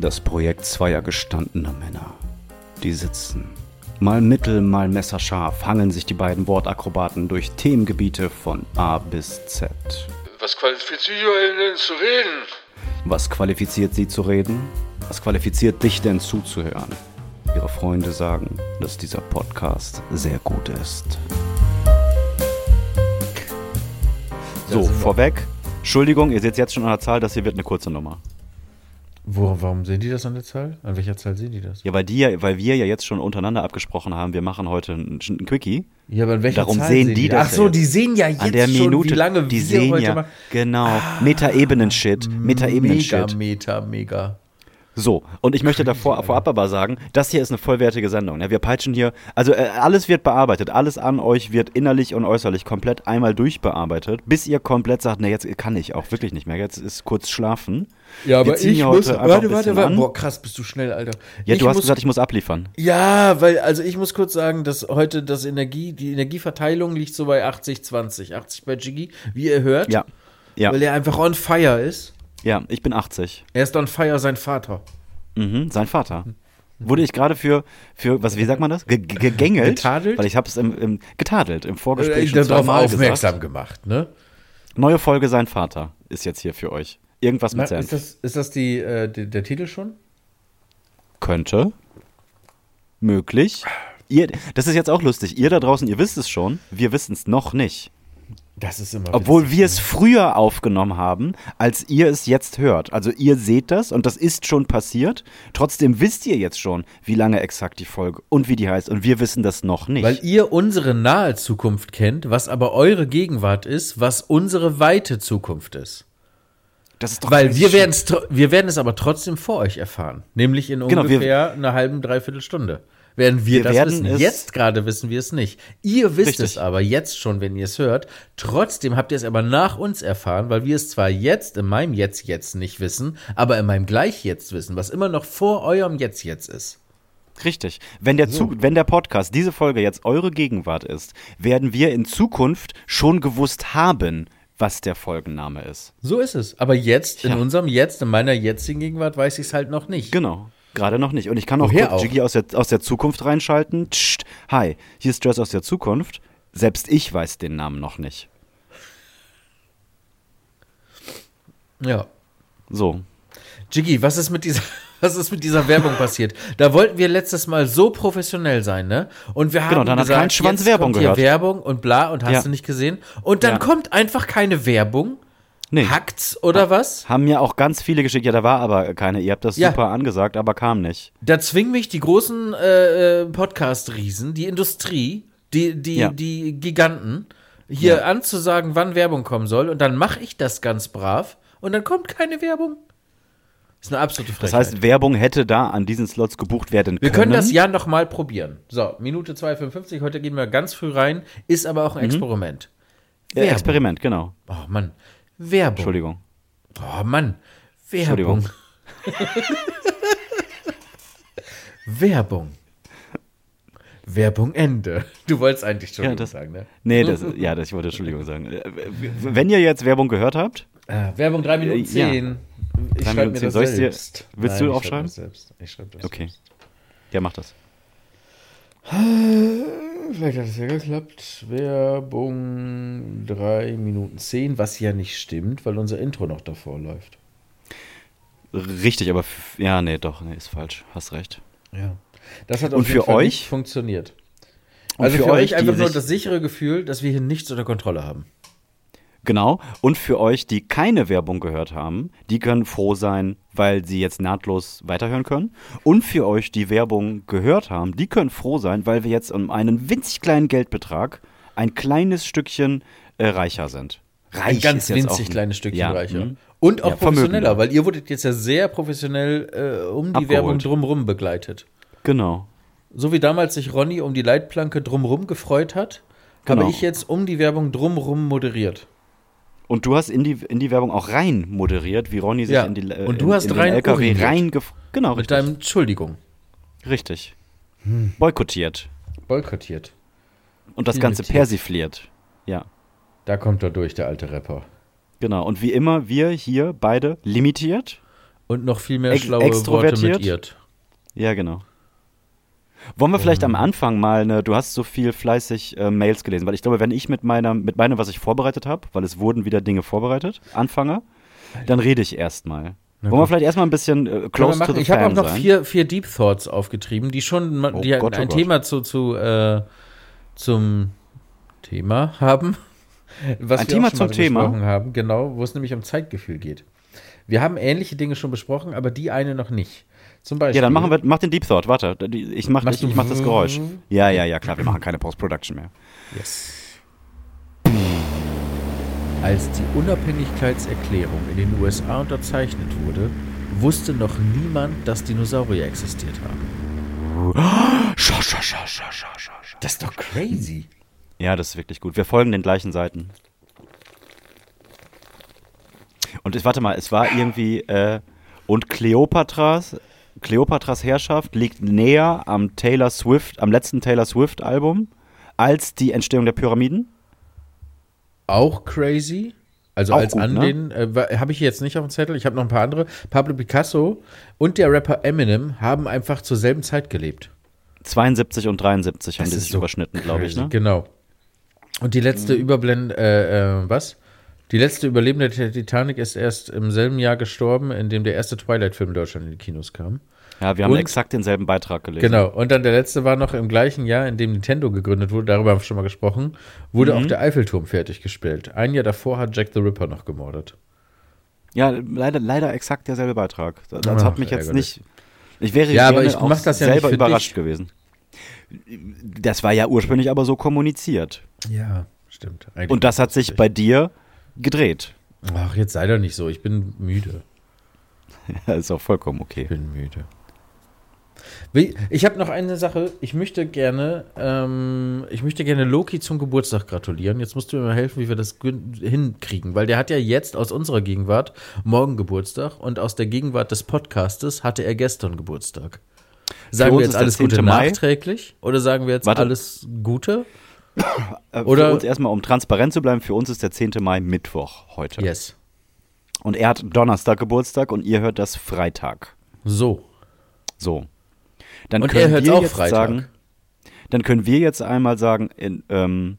Das Projekt zweier gestandener Männer. Die sitzen. Mal mittel, mal messerscharf hangeln sich die beiden Wortakrobaten durch Themengebiete von A bis Z. Was qualifiziert euch denn zu reden? Was qualifiziert sie zu reden? Was qualifiziert dich denn zuzuhören? Ihre Freunde sagen, dass dieser Podcast sehr gut ist. So, vorweg. Entschuldigung, ihr seht jetzt schon an der Zahl, das hier wird eine kurze Nummer. Wo, warum sehen die das an der Zahl? An welcher Zahl sehen die das? Ja, weil, die ja, weil wir ja jetzt schon untereinander abgesprochen haben, wir machen heute ein, ein Quickie. Ja, aber an welcher Darum Zahl sehen die das Ach so, ja die sehen ja jetzt An der schon, Minute, wie lange die wir sehen heute ja, machen. genau, Meta-Ebenen-Shit, Mega, Meta-Ebenen-Shit. meta, mega. So, und ich möchte davor vorab aber sagen, das hier ist eine vollwertige Sendung. Ja, wir peitschen hier, also äh, alles wird bearbeitet, alles an euch wird innerlich und äußerlich komplett einmal durchbearbeitet, bis ihr komplett sagt, ne, jetzt kann ich auch wirklich nicht mehr, jetzt ist kurz schlafen. Ja, aber ich muss, warte, warte, warte. Boah, krass, bist du schnell, Alter. Ja, ich du hast muss, gesagt, ich muss abliefern. Ja, weil, also ich muss kurz sagen, dass heute das Energie, die Energieverteilung liegt so bei 80, 20. 80 bei Jiggy, wie ihr hört. Ja, ja, Weil er einfach on fire ist. Ja, ich bin 80. Er ist on fire, sein Vater. Mhm, sein Vater. Wurde ich gerade für, für, was, wie sagt man das? Ge ge gegängelt? Getadelt? Weil ich habe es im, im, getadelt, im Vorgespräch Äh, schon darauf aufmerksam gesagt. gemacht, ne? Neue Folge Sein Vater ist jetzt hier für euch. Irgendwas Na, mit Senf. ist das, ist das die, äh, die, der Titel schon? Könnte. Möglich. Ihr, das ist jetzt auch lustig. Ihr da draußen, ihr wisst es schon. Wir wissen es noch nicht. Das ist immer Obwohl witzig, wir es früher aufgenommen haben, als ihr es jetzt hört. Also ihr seht das und das ist schon passiert. Trotzdem wisst ihr jetzt schon, wie lange exakt die Folge und wie die heißt. Und wir wissen das noch nicht. Weil ihr unsere nahe Zukunft kennt, was aber eure Gegenwart ist, was unsere weite Zukunft ist. das ist doch Weil wir werden es wir werden es aber trotzdem vor euch erfahren. Nämlich in Genau, ungefähr einer halben, dreiviertel Stunde. Werden wir, Wir das werden wissen. Jetzt gerade wissen wir es nicht. Ihr wisst Richtig. es aber jetzt schon, wenn ihr es hört. Trotzdem habt ihr es aber nach uns erfahren, weil wir es zwar jetzt in meinem Jetzt jetzt nicht wissen, aber in meinem Gleich jetzt wissen, was immer noch vor eurem Jetzt jetzt ist. Richtig. Wenn der, Zu wenn der Podcast, diese Folge jetzt eure Gegenwart ist, werden wir in Zukunft schon gewusst haben, was der Folgenname ist. So ist es. Aber jetzt, in Ja. unserem Jetzt, in meiner jetzigen Gegenwart, weiß ich es halt noch nicht. Genau. Gerade noch nicht. Und ich kann auch auch? Jiggy aus der, aus der Zukunft reinschalten. Tsch, hi, hier ist Jess aus der Zukunft. Selbst ich weiß den Namen noch nicht. Ja. So. Jiggy, was ist mit dieser, was ist mit dieser Werbung passiert? Da wollten wir letztes Mal so professionell sein, ne? Und wir haben Genau, dann hat gesagt, kein Schwanz Werbung kommt hier gehört. Werbung und bla und hast Ja. du nicht gesehen. Und dann Ja. kommt einfach keine Werbung. Nee. Hackt's oder was? Haben mir auch ganz viele geschickt. Ja, da war aber keine. Ihr habt das Ja. super angesagt, aber kam nicht. Da zwingen mich die großen äh, äh, Podcast-Riesen, die Industrie, die, die, Ja. die Giganten, hier Ja. anzusagen, wann Werbung kommen soll. Und dann mache ich das ganz brav und dann kommt keine Werbung. ist eine absolute Frechheit. Das heißt, Werbung hätte da an diesen Slots gebucht werden Wir können. können das ja noch mal probieren. So, Minute 2,55. Heute gehen wir ganz früh rein. Ist aber auch ein Experiment. Ja, Werbung. Experiment, genau. Oh Mann. Werbung. Entschuldigung. Oh Mann. Werbung. Entschuldigung. Werbung. Werbung Ende. Du wolltest eigentlich schon Ja, das- sagen, ne? Nee, das, ja, das, ich wollte Entschuldigung sagen. Äh, Wenn ihr jetzt Werbung gehört habt, Ah, Werbung 3 Minuten Äh, ja. 10. Ich Drei schreibe Minuten mir zehn. das Soll ich's dir- selbst. willst Nein, du ich schreib aufschreiben? das selbst. Ich schreibe das Okay. selbst. ja, macht das. Vielleicht hat es ja geklappt. Werbung 3 Minuten 10, was ja nicht stimmt, weil unser Intro noch davor läuft. Richtig, aber ja, nee, doch, nee, ist falsch. Hast recht. Ja. Das hat Und auf jeden für Fall euch? nicht funktioniert. Und also für für, euch, einfach nur das sichere Gefühl, dass wir hier nichts unter Kontrolle haben. Genau. Und für euch, die keine Werbung gehört haben, die können froh sein, weil sie jetzt nahtlos weiterhören können. Und für euch, die Werbung gehört haben, die können froh sein, weil wir jetzt um einen winzig kleinen Geldbetrag ein kleines Stückchen äh, reicher sind. Reich Ein ganz winzig ein- kleines Stückchen ja, reicher. mhm. Und auch Ja, professioneller, weil ihr wurdet jetzt ja sehr professionell äh, um die Abgeholt. Werbung drumrum begleitet. Genau. So wie damals sich Ronny um die Leitplanke drumrum gefreut hat, Genau. habe ich jetzt um die Werbung drumrum moderiert. Und du hast in die, in die Werbung auch rein moderiert, wie Ronny sich Ja. in die äh, Und du in, hast in den rein LKW rein Genau, Mit richtig. deinem Entschuldigung. richtig. Hm. Boykottiert. Boykottiert. Und das Ganze persifliert. Ja. Da kommt er durch, der alte Rapper. Genau. Und wie immer, wir hier beide limitiert. Und noch viel mehr Ex- schlaue Worte extrovertiert? mit Irt. Ja, genau. Wollen wir vielleicht am Anfang mal eine, du hast so viel fleißig äh, Mails gelesen, weil ich glaube, wenn ich mit meiner, mit meinem, was ich vorbereitet habe, weil es wurden wieder Dinge vorbereitet, anfange, dann rede ich erstmal. Wollen wir vielleicht erstmal ein bisschen äh, close to the Ich habe auch noch sein? vier, vier Deep Thoughts aufgetrieben, die schon Oh die Gott, oh ein Gott. Thema zu, zu äh, zum Thema haben. Was Ein wir Thema auch schon zum Thema? besprochen haben, genau, wo es nämlich um Zeitgefühl geht. Wir haben ähnliche Dinge schon besprochen, aber die eine noch nicht. Zum Beispiel. Ja, dann machen wir, mach den Deep Thought, warte. Ich mach, ich, ich mach das Geräusch. Ja, ja, ja, klar, wir machen keine Post-Production mehr. Yes. Als die Unabhängigkeitserklärung in den USA unterzeichnet wurde, wusste noch niemand, dass Dinosaurier existiert haben. Das ist doch crazy. Ja, das ist wirklich gut. Wir folgen den gleichen Seiten. Und es, warte mal, es war irgendwie, äh, und Kleopatras, Kleopatras Herrschaft liegt näher am Taylor Swift, am letzten Taylor Swift Album, als die Entstehung der Pyramiden. Auch crazy. Also Auch als gut, an ne? den, äh, habe ich jetzt nicht auf dem Zettel, ich habe noch ein paar andere. Pablo Picasso und der Rapper Eminem haben einfach zur selben Zeit gelebt. 72 und 73 haben Das die ist sich so überschnitten, glaube ich, ne? Genau. Und die letzte Überblende, äh, äh, was? Die letzte Überlebende der Titanic ist erst im selben Jahr gestorben, in dem der erste Twilight-Film in Deutschland in die Kinos kam. Ja, wir haben Und- exakt denselben Beitrag gelesen. Genau. Und dann der letzte war noch im gleichen Jahr, in dem Nintendo gegründet wurde, darüber haben wir schon mal gesprochen, wurde Mhm. auch der Eiffelturm fertiggestellt. Ein Jahr davor hat Jack the Ripper noch gemordet. Ja, leider, leider exakt derselbe Beitrag. Das, das Ach, hat mich jetzt ärgerlich. nicht. Ich wäre Ja, aber ich auch mach das ja nicht selber überrascht dich. gewesen. Das war ja ursprünglich aber so kommuniziert. Ja, stimmt. Eigentlich Und das hat sich bei dir gedreht. Ach, jetzt sei doch nicht so. Ich bin müde. Ja, ist auch vollkommen Ich okay. bin müde. Ich habe noch eine Sache. Ich möchte gerne, ähm, ich möchte gerne Loki zum Geburtstag gratulieren. Jetzt musst du mir mal helfen, wie wir das hinkriegen, weil der hat ja jetzt aus unserer Gegenwart morgen Geburtstag und aus der Gegenwart des Podcastes hatte er gestern Geburtstag. Sagen wir jetzt alles 10. Gute Mai. nachträglich oder sagen wir jetzt Warte. alles Gute? Äh, Oder- für uns erstmal, um transparent zu bleiben, für uns ist der 10. Mai Mittwoch heute. Yes. Und er hat Donnerstag Geburtstag und ihr hört das Freitag. So. So. Dann Und können er hört's wir auch jetzt Freitag. sagen, dann können wir jetzt einmal sagen, in, ähm,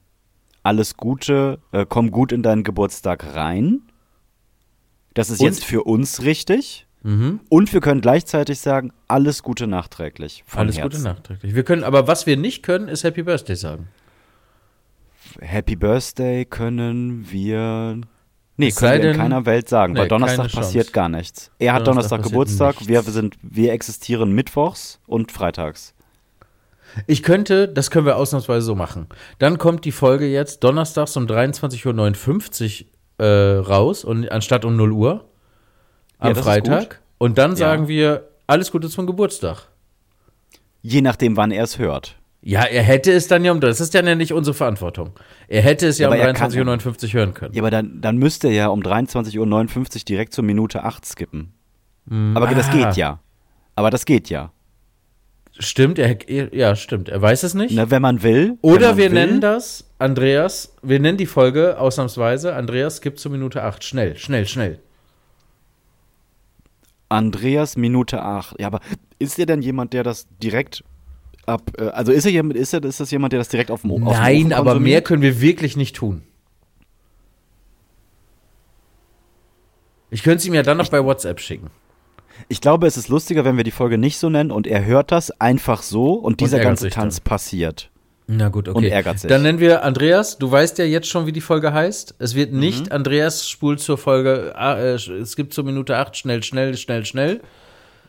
alles Gute, äh, komm gut in deinen Geburtstag rein. Das ist Und? jetzt für uns richtig. Mhm. Und wir können gleichzeitig sagen, alles Gute nachträglich. Alles Herzen. Gute nachträglich. Wir können, aber was wir nicht können, ist Happy Birthday sagen. Happy Birthday können wir. Nee, können wir in keiner Welt sagen, Nee, weil Donnerstag passiert gar nichts. Er hat Donnerstag Geburtstag, wir sind, wir existieren mittwochs und freitags. Ich könnte, das können wir ausnahmsweise so machen. Dann kommt die Folge jetzt donnerstags um 23.59 Uhr äh, raus und anstatt um 0 Uhr am Ja, Freitag. Und dann Ja. sagen wir alles Gute zum Geburtstag. Je nachdem, wann er es hört. Ja, er hätte es dann ja um, das ist ja nicht unsere Verantwortung. Er hätte es ja, Ja, um aber er kann- 23.59 Uhr hören können. Ja, aber dann, dann müsste er ja um 23.59 Uhr direkt zur Minute 8 skippen. Aber das ah. geht ja. Aber das geht ja. Stimmt, er, ja, stimmt. Er weiß es nicht. Na, wenn man will. Oder man wir will, nennen das, Andreas, wir nennen die Folge ausnahmsweise, Andreas gibt zur Minute 8. Schnell, schnell, schnell. Andreas Minute 8. Ja, aber ist er denn jemand, der das direkt ab. Äh, also ist er jemand, ist, er, ist das jemand, der das direkt auf dem, auf dem Nein, Ofen aber mehr können wir wirklich nicht tun. Ich könnte es ihm ja dann noch bei WhatsApp schicken. Ich glaube, es ist lustiger, wenn wir die Folge nicht so nennen und er hört das einfach so und dieser ärgert ganze Tanz dann. passiert. Na gut, Und ärgert sich. Dann nennen wir Andreas, du weißt ja jetzt schon, wie die Folge heißt. Es wird Mhm. nicht Andreas spult zur Folge, ah, äh, es gibt zur Minute 8, schnell, schnell, schnell, schnell,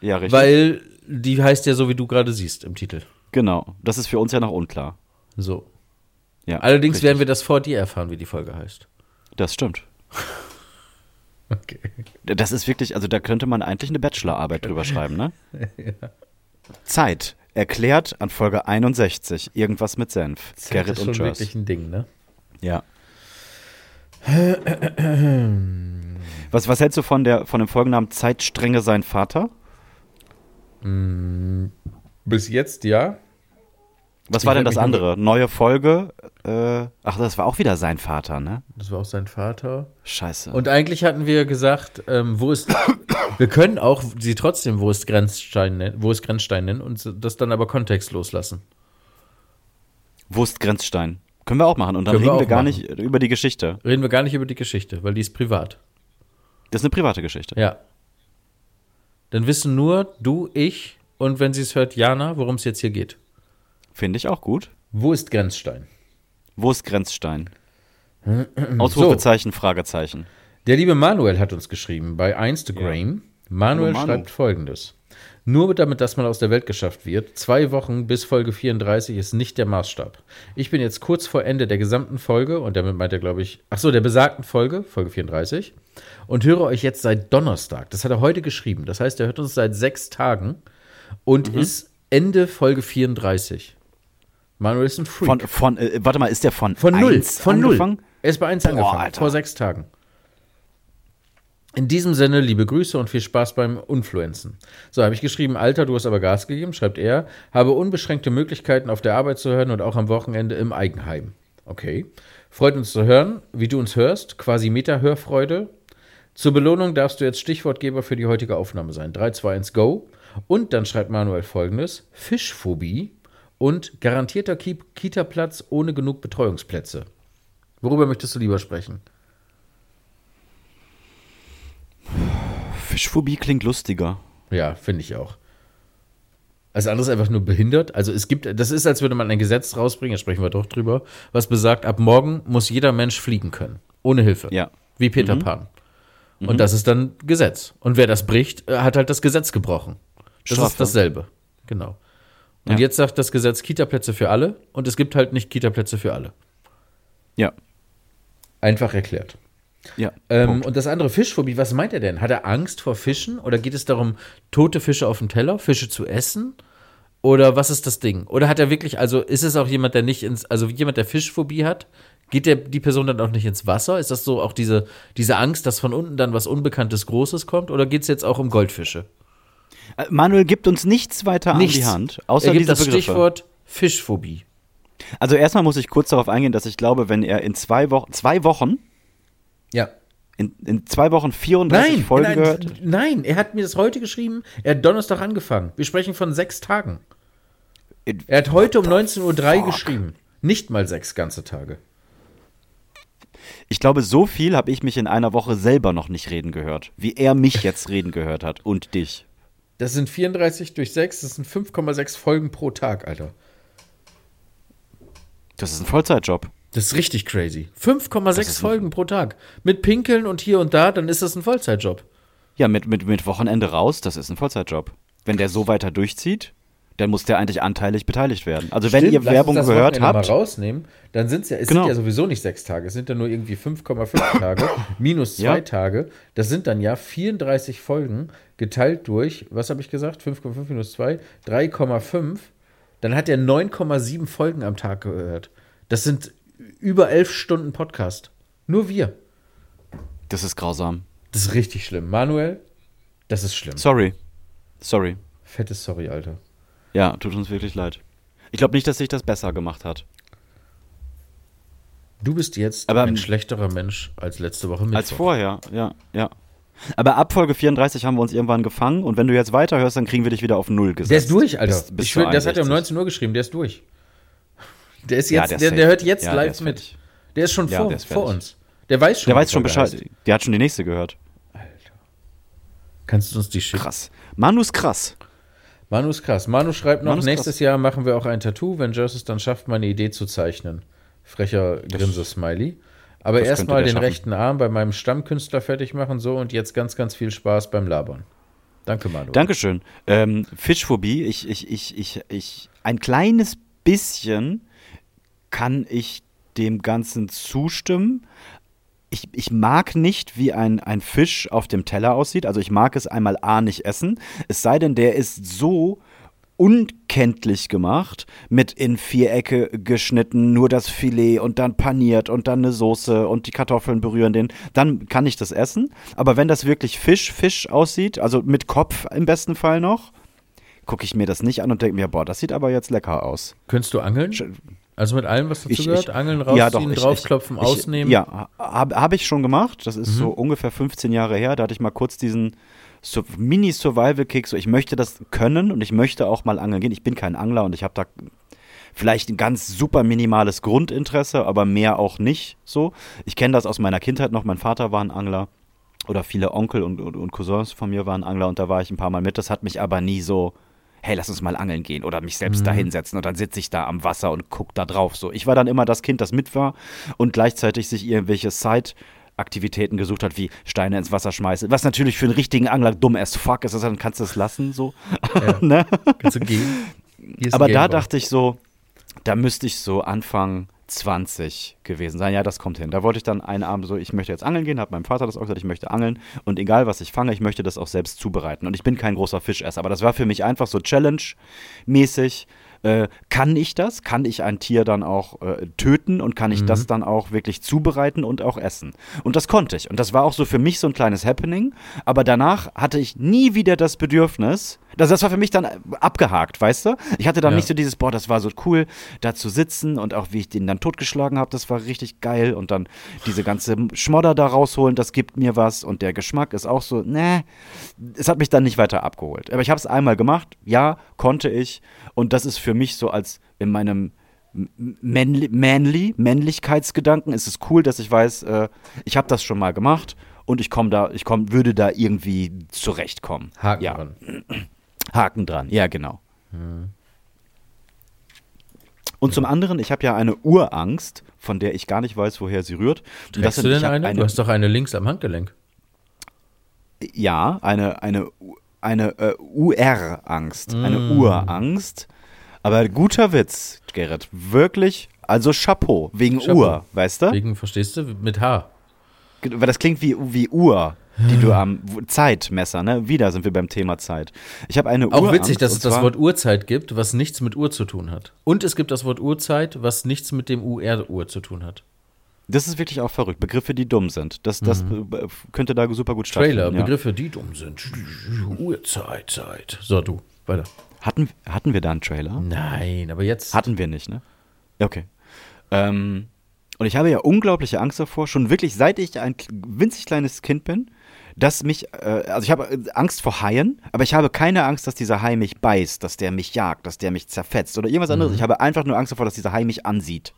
Ja, richtig. weil die heißt ja so, wie du gerade siehst im Titel. Genau. Das ist für uns ja noch unklar. So. Ja, Allerdings richtig. werden wir das vor dir erfahren, wie die Folge heißt. Das stimmt. Okay. Das ist wirklich, also da könnte man eigentlich eine Bachelorarbeit drüber schreiben, ne? Zeit. Erklärt an Folge 61. Irgendwas mit Senf. Gerrit das ist und schon Jörs. wirklich ein Ding, ne? Ja. Was, was hältst du von, der, von dem Folgennamen Zeitstrenge sein Vater? Bis jetzt ja. Was Ich war denn das andere? Neue Folge, Äh, ach, das war auch wieder sein Vater, ne? Das war auch sein Vater. Scheiße. Und eigentlich hatten wir gesagt, ähm, wo ist. wir können auch sie trotzdem, wo ist Grenzstein nennen, wo ist Grenzstein nennen und das dann aber kontextlos lassen. Wurstgrenzstein. Können wir auch machen. Und dann Können wir reden wir auch gar machen. nicht über die Geschichte. Reden wir gar nicht über die Geschichte, weil die ist privat. Das ist eine private Geschichte. Ja. Dann wissen nur du, ich und wenn sie es hört, Jana, worum es jetzt hier geht. Finde ich auch gut. Wo ist Grenzstein? Wurstgrenzstein. Ausrufezeichen, Fragezeichen. Der liebe Manuel hat uns geschrieben bei Instagram. Manuel Hallo, Manu. schreibt folgendes. Nur damit das mal aus der Welt geschafft wird, zwei Wochen bis Folge 34 ist nicht der Maßstab. Ich bin jetzt kurz vor Ende der gesamten Folge, und damit meint er, glaube ich, ach so, der besagten Folge, Folge 34, und höre euch jetzt seit Donnerstag. Das hat er heute geschrieben. Das heißt, er hört uns seit sechs Tagen und Mhm. ist Ende Folge 34. Manuel ist ein Freak. Von, von äh, warte mal, ist der von, Von null. Von angefangen? null. Er ist bei 1 Boah, angefangen, Alter. vor sechs Tagen. In diesem Sinne, liebe Grüße und viel Spaß beim Influenzen. So, habe ich geschrieben, Alter, du hast aber Gas gegeben, schreibt er, habe unbeschränkte Möglichkeiten auf der Arbeit zu hören und auch am Wochenende im Eigenheim. Okay. Freut uns zu hören, wie du uns hörst, quasi Meta-Hörfreude. Zur Belohnung darfst du jetzt Stichwortgeber für die heutige Aufnahme sein. 3, 2, 1, go. Und dann schreibt Manuel folgendes: Fischphobie und garantierter Ki- Kita-Platz ohne genug Betreuungsplätze. Worüber möchtest du lieber sprechen? Fischphobie klingt lustiger. Ja, finde ich auch. Alles andere ist einfach nur behindert. Also es gibt, das ist, als würde man ein Gesetz rausbringen, da sprechen wir doch drüber, was besagt, ab morgen muss jeder Mensch fliegen können. Ohne Hilfe. Ja. Wie Peter Pan. Und das ist dann Gesetz. Und wer das bricht, äh, hat halt das Gesetz gebrochen. Das Strafe. ist dasselbe. Genau. Und Ja. jetzt sagt das Gesetz Kita-Plätze für alle und es gibt halt nicht Kita-Plätze für alle. Ja. Einfach erklärt. Ja. Ähm, und das andere Fischphobie, was meint er denn? Hat er Angst vor Fischen oder geht es darum, tote Fische auf dem Teller, Fische zu essen? Oder was ist das Ding? Oder hat er wirklich, also ist es auch jemand, der nicht ins, also jemand, der Fischphobie hat, geht der, die Person dann auch nicht ins Wasser? Ist das so auch diese, diese Angst, dass von unten dann was Unbekanntes Großes kommt? Oder geht es jetzt auch um Goldfische? Äh, Manuel gibt uns nichts weiter an die Hand, außer er gibt diese das Begriffe. Stichwort Fischphobie. Also erstmal muss ich kurz darauf eingehen, dass ich glaube, wenn er in zwei Wochen, zwei Wochen, Ja. in, in zwei Wochen 34 Nein, Folgen nein, gehört. nein, er hat mir das heute geschrieben. Er hat Donnerstag angefangen. Wir sprechen von sechs Tagen. In- Er hat heute um 19.03 Uhr geschrieben. Nicht mal sechs ganze Tage. Ich glaube, so viel habe ich mich in einer Woche selber noch nicht reden gehört, wie er mich jetzt reden gehört hat und dich. Das sind 34 durch 6, das sind 5,6 Folgen pro Tag, Alter. Das ist ein Vollzeitjob. Das ist richtig crazy. Das 5,6 ist ein- Folgen pro Tag. Mit Pinkeln und hier und da, dann ist das ein Vollzeitjob. Ja, mit, mit, mit Wochenende raus, das ist ein Vollzeitjob. Wenn der so weiter durchzieht, dann muss der eigentlich anteilig beteiligt werden. Also wenn Stimmt, ihr lass uns Werbung das gehört Wochenende habt, mal rausnehmen, dann sind es ja, es Genau. sind ja sowieso nicht sechs Tage, es sind ja nur irgendwie 5,5 Tage, minus zwei Ja. Tage. Das sind dann ja 34 Folgen geteilt durch, was habe ich gesagt? 5,5 minus 2, 3,5. Dann hat er 9,7 Folgen am Tag gehört. Das sind über elf Stunden Podcast. Nur wir. das ist grausam. Das ist richtig schlimm. Manuel, das ist schlimm. Sorry. Sorry. Fettes Sorry, Alter. Ja, tut uns wirklich leid. Ich glaube nicht, dass sich das besser gemacht hat. Du bist jetzt Aber- ein schlechterer Mensch als letzte Woche Mittwoch. Als vorher, ja, ja. Aber ab Folge 34 haben wir uns irgendwann gefangen und wenn du jetzt weiterhörst, dann kriegen wir dich wieder auf Null gesetzt. Der ist durch, Alter. Bis, bis ich will, das hat er um 61. 19 Uhr geschrieben, der ist durch. Der ist Ja, jetzt, der der, der, safe. hört jetzt Ja, der live ist mit. Der ist schon Ja, vor, der ist vor uns. Der weiß schon, Der weiß schon Bescheid. heißt. Der hat schon die nächste gehört. Kannst du uns die schicken? Krass. Manu ist krass. Manu ist krass. Manu schreibt noch, Manu nächstes Jahr machen wir auch ein Tattoo, wenn Joss es dann schafft, meine Idee zu zeichnen. Frecher Grinse-Smiley. Aber erstmal den schaffen. rechten Arm bei meinem Stammkünstler fertig machen, so und jetzt ganz, ganz viel Spaß beim Labern. Danke, Manu. Dankeschön. Ähm, Fischphobie, ich, ich, ich, ich, ich, ein kleines bisschen kann ich dem Ganzen zustimmen. Ich, ich mag nicht, wie ein, ein Fisch auf dem Teller aussieht. Also ich mag es einmal A nicht essen. Es sei denn, der ist so unkenntlich gemacht, mit in Vierecke geschnitten, nur das Filet und dann paniert und dann eine Soße und die Kartoffeln berühren den, dann kann ich das essen. Aber wenn das wirklich Fisch, Fisch aussieht, also mit Kopf im besten Fall noch, gucke ich mir das nicht an und denke mir, boah, das sieht aber jetzt lecker aus. Könntest du angeln? Sch- Also mit allem, was dazu gehört? ich- Angeln, ja, rausziehen, doch, ich- draufklopfen, ausnehmen. Ja, habe hab ich schon gemacht. Das ist Mhm. so ungefähr 15 Jahre her. Da hatte ich mal kurz diesen so Mini-Survival-Kick. So, ich möchte das können und ich möchte auch mal angeln gehen. Ich bin kein Angler und ich habe da vielleicht ein ganz super minimales Grundinteresse, aber mehr auch nicht so. Ich kenne das aus meiner Kindheit noch. Mein Vater war ein Angler oder viele Onkel und, und, und Cousins von mir waren Angler und da war ich ein paar Mal mit. Das hat mich aber nie so, hey, lass uns mal angeln gehen oder mich selbst da hinsetzen und dann sitze ich da am Wasser und guck da drauf. So, ich war dann immer das Kind, das mit war und gleichzeitig sich irgendwelche Side-Aktivitäten gesucht hat, wie Steine ins Wasser schmeißen. Was natürlich für einen richtigen Angler dumm as fuck ist, dann kannst du es lassen, so. ne? Kannst du gehen? Aber da dachte ich so, da müsste ich so Anfang 20 gewesen sein. Ja, das kommt hin. Da wollte ich dann einen Abend so, ich möchte jetzt angeln gehen, hat meinem Vater das auch gesagt, ich möchte angeln und egal was ich fange, ich möchte das auch selbst zubereiten. Und ich bin kein großer Fischesser, aber das war für mich einfach so Challenge-mäßig. Äh, kann ich das? Kann ich ein Tier dann auch äh, töten und kann ich das dann auch wirklich zubereiten und auch essen? Und das konnte ich. Und das war auch so für mich so ein kleines Happening. Aber danach hatte ich nie wieder das Bedürfnis. Das, das war für mich dann abgehakt, weißt du? Ich hatte dann Ja. nicht so dieses, boah, das war so cool, da zu sitzen und auch wie ich den dann totgeschlagen habe, das war richtig geil. Und dann diese ganze Schmodder da rausholen, das gibt mir was. Und der Geschmack ist auch so, ne, es hat mich dann nicht weiter abgeholt. Aber ich habe es einmal gemacht, ja, konnte ich. Und das ist für mich so als in meinem Männli Manly, Männlichkeitsgedanken ist es cool, dass ich weiß, äh, ich habe das schon mal gemacht und ich komme da, ich komm, würde da irgendwie zurechtkommen. Haken ja. dran. Haken dran, ja, genau. Und zum anderen, ich habe ja eine Urangst, von der ich gar nicht weiß, woher sie rührt. Und Trägst du denn hab eine? Du hast doch eine links am Handgelenk. ja, eine, eine, eine äh, UR-Angst, eine Mm. Urangst. Aber guter Witz, Gerrit. Wirklich, also Chapeau, wegen Chapeau. Uhr, weißt du? Wegen, verstehst du? Mit H. Weil das klingt wie, wie Uhr, die du am Zeitmesser, ne? Wieder sind wir beim Thema Zeit. Ich habe eine Auch Urangst, witzig, dass es das Wort Uhrzeit gibt, was nichts mit Uhr zu tun hat. Und es gibt das Wort Uhrzeit, was nichts mit dem UR-Uhr zu tun hat. Das ist wirklich auch verrückt. Begriffe, die dumm sind. Das, das äh, könnte da super gut Trailer, stattfinden. ja. Begriffe, die dumm sind. Uhrzeit, Zeit. So, du, weiter. Hatten, hatten wir da einen Trailer? Nein, aber jetzt. Hatten wir nicht, ne? Okay. Ähm, und ich habe ja unglaubliche Angst davor, schon wirklich seit ich ein winzig kleines Kind bin, dass mich, äh, also ich habe äh, Angst vor Haien, aber ich habe keine Angst, dass dieser Hai mich beißt, dass der mich jagt, dass der mich zerfetzt oder irgendwas Mhm. anderes. Ich habe einfach nur Angst davor, dass dieser Hai mich ansieht.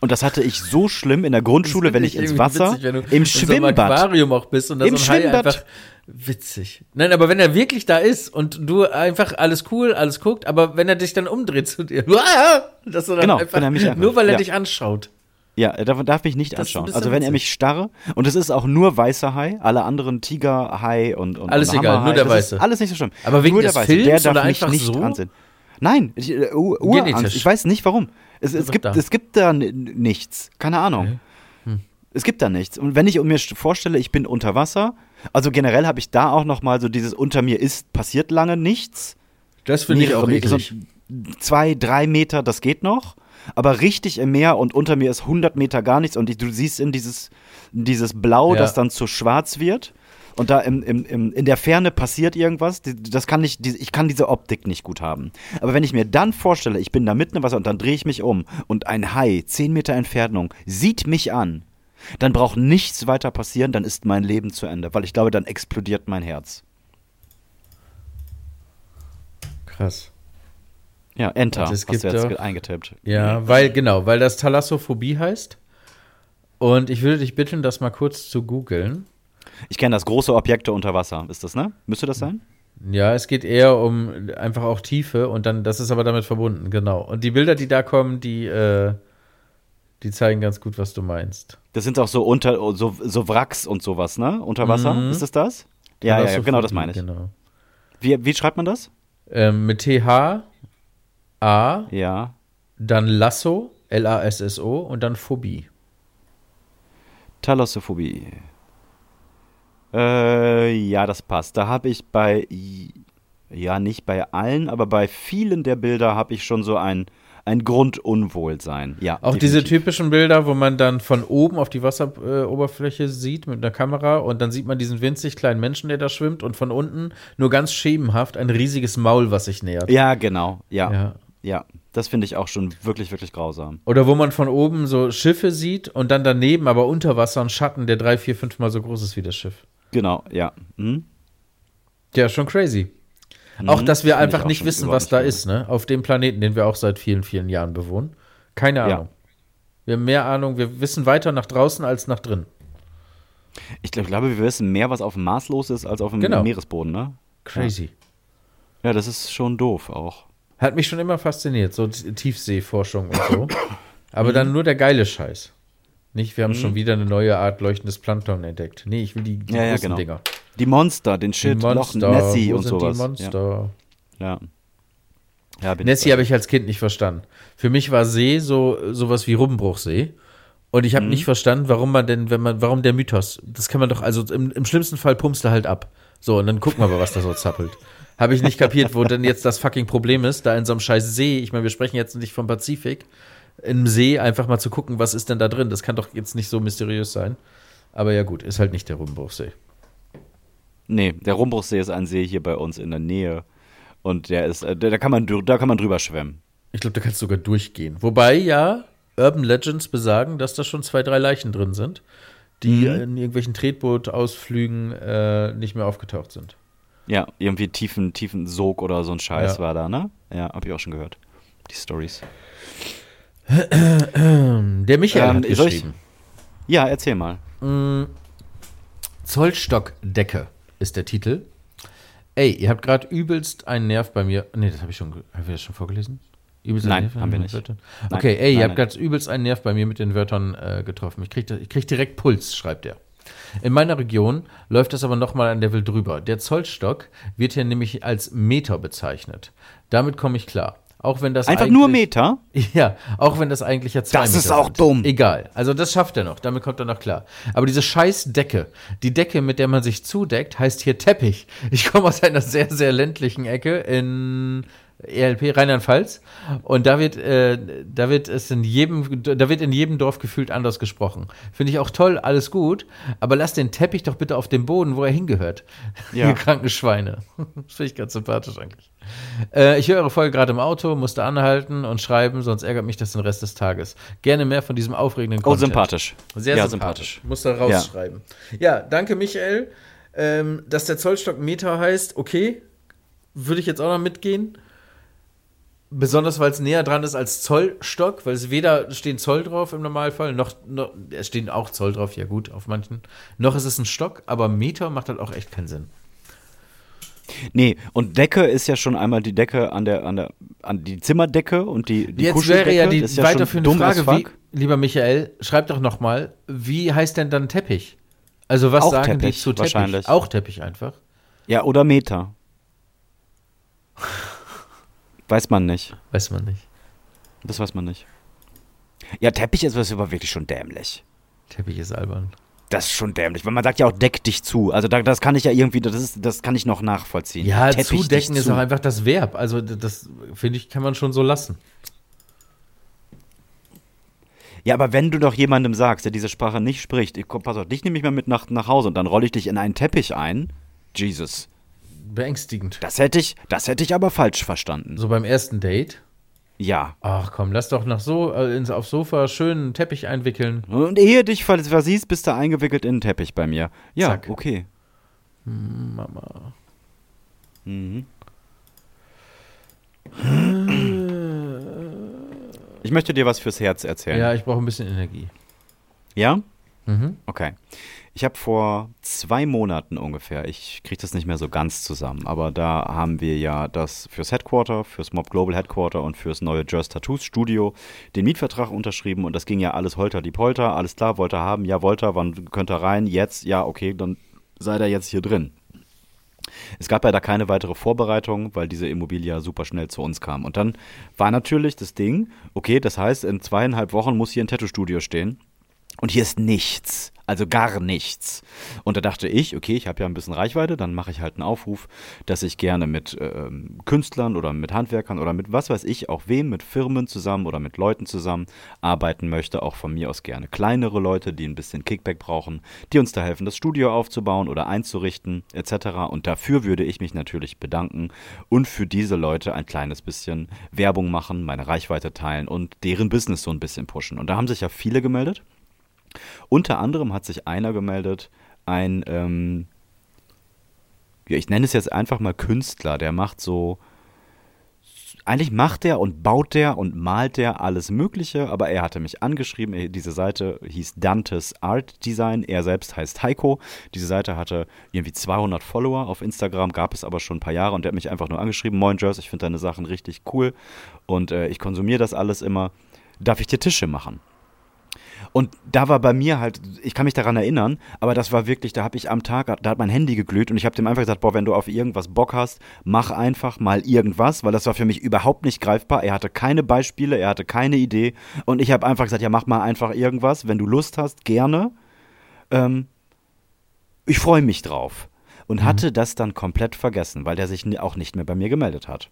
Und das hatte ich so schlimm in der Grundschule, wenn ich ins Wasser, im Schwimmbad, Aquarium auch bist und da Im so ein Hai Schwimmbad. einfach witzig. Nein, aber wenn er wirklich da ist und du einfach alles cool, alles guckt, aber wenn er dich dann umdreht zu dir, dass du dann Genau, einfach, er einfach- nur weil er ja. dich anschaut. Ja, er darf, darf mich nicht Das anschauen. Also wenn er mich starre, und es ist auch nur weißer Hai, alle anderen Tiger, Hai und, und Alles und egal, nur der Weiße. Alles nicht so schlimm. Aber wegen nur des der Weiße, Films der darf oder mich einfach nicht so? ansehen. Nein, ich, äh, U- Urangst. Genetisch. Ich weiß nicht warum. Es, es, gibt, da. es gibt da nichts. Keine Ahnung. Hm. Es gibt da nichts. Und wenn ich mir st- vorstelle, ich bin unter Wasser, also generell habe ich da auch noch mal so dieses unter mir ist passiert lange nichts. Das finde ich auch Mehrere- so eklig. zwei, drei Meter, das geht noch. Aber richtig im Meer und unter mir ist 100 Meter gar nichts und ich, du siehst in dieses, in dieses Blau, Ja. das dann zu schwarz wird. Und da im, im, im, in der Ferne passiert irgendwas. Das kann ich, ich kann diese Optik nicht gut haben. Aber wenn ich mir dann vorstelle, ich bin da mitten im Wasser und dann drehe ich mich um und ein Hai, 10 Meter Entfernung, sieht mich an, dann braucht nichts weiter passieren, dann ist mein Leben zu Ende. Weil ich glaube, dann explodiert mein Herz. Krass. Ja, Enter, es hast du jetzt eingetippt. Ja, weil, genau, weil das Thalassophobie heißt. Und ich würde dich bitten, das mal kurz zu googeln. Ich kenne das große Objekte unter Wasser. Ist das, ne? Müsste das sein? Ja, es geht eher um einfach auch Tiefe und dann, das ist aber damit verbunden, genau. Und die Bilder, die da kommen, die, äh, die zeigen ganz gut, was du meinst. Das sind auch so unter so, so Wracks und sowas, ne? Unter Wasser. Mhm. Ist es das? Ja, ja, ja, genau das meine ich. Genau. Wie, wie schreibt man das? Ähm, mit TH, A, Ja. dann Lasso, L-A-S-S-O und dann Phobie. Thalassophobie. Äh, ja, das passt. Da habe ich bei, ja, nicht bei allen, aber bei vielen der Bilder habe ich schon so ein ein Grundunwohlsein. Ja, Auch diese definitiv. typischen Bilder, wo man dann von oben auf die Wasseroberfläche sieht mit einer Kamera und dann sieht man diesen winzig kleinen Menschen, der da schwimmt und von unten nur ganz schemenhaft ein riesiges Maul, was sich nähert. Ja, genau. Ja. Ja. Ja. Das finde ich auch schon wirklich, wirklich grausam. Oder wo man von oben so Schiffe sieht und dann daneben aber unter Wasser ein Schatten, der drei, vier, fünfmal so groß ist wie das Schiff. Genau, ja. Hm? Ja, schon crazy. Auch, Mhm, dass wir einfach auch nicht wissen, was da ist, ne? Auf dem Planeten, den wir auch seit vielen, vielen Jahren bewohnen. Keine Ja. Ahnung. Wir haben mehr Ahnung, wir wissen weiter nach draußen als nach drin. Ich glaub- glaube, wir wissen mehr, was auf dem Mars los ist, als auf dem Genau. Meeresboden, ne? Crazy. Ja, das ist schon doof auch. Hat mich schon immer fasziniert, so Tiefseeforschung und so. Mhm. Aber dann nur der geile Scheiß. Nicht, wir haben schon wieder eine neue Art leuchtendes Plankton entdeckt. Nee, ich will die, die Ja, ja, großen genau. Dinger. Die Monster, den Shit, Monster. Nessie Wo und sowas. die Monster? Ja. ja. Nessie habe ich als Kind nicht verstanden. Für mich war See so sowas wie Rubbenbruchsee. Und ich habe Mhm. nicht verstanden, warum man denn, wenn man, warum der Mythos, das kann man doch, also im, im schlimmsten Fall pumpst du halt ab. So, und dann gucken wir mal, was da so zappelt. Habe ich nicht kapiert, wo denn jetzt das fucking Problem ist, da in so einem scheiß See, ich meine, wir sprechen jetzt nicht vom Pazifik, im See einfach mal zu gucken, was ist denn da drin. Das kann doch jetzt nicht so mysteriös sein. Aber ja gut, ist halt nicht der Rubbenbruchsee. Nee, der Rumbruchsee ist ein See hier bei uns in der Nähe. Und der ist, äh, da kann man, da kann man drüber schwimmen. Ich glaube, da kannst du sogar durchgehen. Wobei ja Urban Legends besagen, dass da schon zwei, drei Leichen drin sind, die Mhm. in irgendwelchen Tretbootausflügen äh, nicht mehr aufgetaucht sind. Ja, irgendwie tiefen, tiefen Sog oder so ein Scheiß Ja. war da, ne? Ja, hab ich auch schon gehört. Die Stories. Der Michael Ähm, hat soll ich- geschrieben. Ja, erzähl mal. Zollstockdecke ist der Titel. Ey, ihr habt gerade übelst einen Nerv bei mir. Nee, das habe ich schon. Haben wir das schon vorgelesen? Übelst Nein, Nerv haben wir nicht. Wörtern? Nein, Okay, ey, ihr nein, habt nein. gerade übelst einen Nerv bei mir mit den Wörtern äh, getroffen. Ich krieg, ich krieg direkt Puls, schreibt er. In meiner Region läuft das aber nochmal ein Level drüber. Der Zollstock wird hier nämlich als Meter bezeichnet. Damit komme ich klar. Auch wenn das Einfach nur Meter? Ja, auch wenn das eigentlich ja zwei Das ist Meter auch sind. dumm. Egal. Also das schafft er noch. Damit kommt er noch klar. Aber diese scheiß Decke, die Decke, mit der man sich zudeckt, heißt hier Teppich. Ich komme aus einer sehr, sehr ländlichen Ecke in ELP Rheinland-Pfalz und da wird, äh, da wird es in jedem, da wird in jedem Dorf gefühlt anders gesprochen. Finde ich auch toll, alles gut, aber lass den Teppich doch bitte auf dem Boden, wo er hingehört. Ja. Ihr kranken Schweine. Das finde ich ganz sympathisch eigentlich. Äh, ich höre eure Folge gerade im Auto, musste anhalten und schreiben, sonst ärgert mich das den Rest des Tages. Gerne mehr von diesem aufregenden Oh, Content. sympathisch. Sehr ja, sympathisch. Muss da rausschreiben. Ja, danke Michael. Ähm, dass der Zollstock Meter heißt, okay, würde ich jetzt auch noch mitgehen. Besonders weil es näher dran ist als Zollstock, weil es weder stehen Zoll drauf im Normalfall, noch, noch es stehen auch Zoll drauf, ja gut, auf manchen. Noch ist es ein Stock, aber Meter macht halt auch echt keinen Sinn. Nee, und Decke ist ja schon einmal die Decke an der, an der, an die Zimmerdecke und die, die Jetzt wäre ja die ist ja weiterführende Frage, wie, lieber Michael, schreib doch noch mal, wie heißt denn dann Teppich? Also was Auch sagen die Teppich, zu Teppich? wahrscheinlich. Auch Teppich einfach. Ja, oder Meter. Weiß man nicht. Weiß man nicht. Das weiß man nicht. Ja, Teppich ist was aber wirklich schon dämlich. Teppich ist albern. Das ist schon dämlich, weil man sagt ja auch deck dich zu. Also da, das kann ich ja irgendwie, das ist, das kann ich noch nachvollziehen. Ja, Teppich zudecken ist zu. auch einfach das Verb. Also das finde ich, kann man schon so lassen. Ja, aber wenn du doch jemandem sagst, der diese Sprache nicht spricht, ich komm, pass auf, dich nehme ich mal mit nach, nach Hause und dann rolle ich dich in einen Teppich ein. Jesus. Beängstigend. Das hätte ich, das hätte ich aber falsch verstanden. So beim ersten Date. Ja. Ach komm, lass doch nach so äh, ins, aufs Sofa schön einen Teppich einwickeln. Und ehe dich ver- versiehst, bist du eingewickelt in einen Teppich bei mir. Ja, Zack. okay. Mama. Mhm. Ich möchte dir was fürs Herz erzählen. Ja, ich brauche ein bisschen Energie. Ja? Mhm. Okay. Ich habe vor zwei Monaten ungefähr, ich kriege das nicht mehr so ganz zusammen, aber da haben wir ja das fürs Headquarter, fürs Mob Global Headquarter und fürs neue Just Tattoos Studio den Mietvertrag unterschrieben und das ging ja alles holter die Polter, alles klar, wollte haben, ja, wollte wann könnt er rein, jetzt, ja, okay, dann sei er jetzt hier drin. Es gab leider keine weitere Vorbereitung, weil diese Immobilie ja super schnell zu uns kam. Und dann war natürlich das Ding, okay, das heißt, in zweieinhalb Wochen muss hier ein Tattoo-Studio stehen. Und hier ist nichts. Also gar nichts. Und da dachte ich, okay, ich habe ja ein bisschen Reichweite, dann mache ich halt einen Aufruf, dass ich gerne mit ähm, Künstlern oder mit Handwerkern oder mit was weiß ich, auch wem, mit Firmen zusammen oder mit Leuten zusammen arbeiten möchte. Auch von mir aus gerne kleinere Leute, die ein bisschen Kickback brauchen, die uns da helfen, das Studio aufzubauen oder einzurichten, etc. Und dafür würde ich mich natürlich bedanken und für diese Leute ein kleines bisschen Werbung machen, meine Reichweite teilen und deren Business so ein bisschen pushen. Und da haben sich ja viele gemeldet. Unter anderem hat sich einer gemeldet, ein, ähm, ja, ich nenne es jetzt einfach mal Künstler, der macht so, eigentlich macht der und baut der und malt der alles Mögliche, aber er hatte mich angeschrieben. Diese Seite hieß Dantes Art Design. Er selbst heißt Heiko. Diese Seite hatte irgendwie 200 Follower auf Instagram, gab es aber schon ein paar Jahre und der hat mich einfach nur angeschrieben: Moin, Jers, ich finde deine Sachen richtig cool und äh, ich konsumiere das alles immer. Darf ich dir Tische machen? Und da war bei mir halt, ich kann mich daran erinnern, aber das war wirklich, da habe ich am Tag, da hat mein Handy geglüht und ich habe dem einfach gesagt, boah, wenn du auf irgendwas Bock hast, mach einfach mal irgendwas, weil das war für mich überhaupt nicht greifbar. Er hatte keine Beispiele, er hatte keine Idee und ich habe einfach gesagt, ja, mach mal einfach irgendwas, wenn du Lust hast, gerne. Ähm, ich freue mich drauf. Und mhm. hatte das dann komplett vergessen, weil der sich auch nicht mehr bei mir gemeldet hat.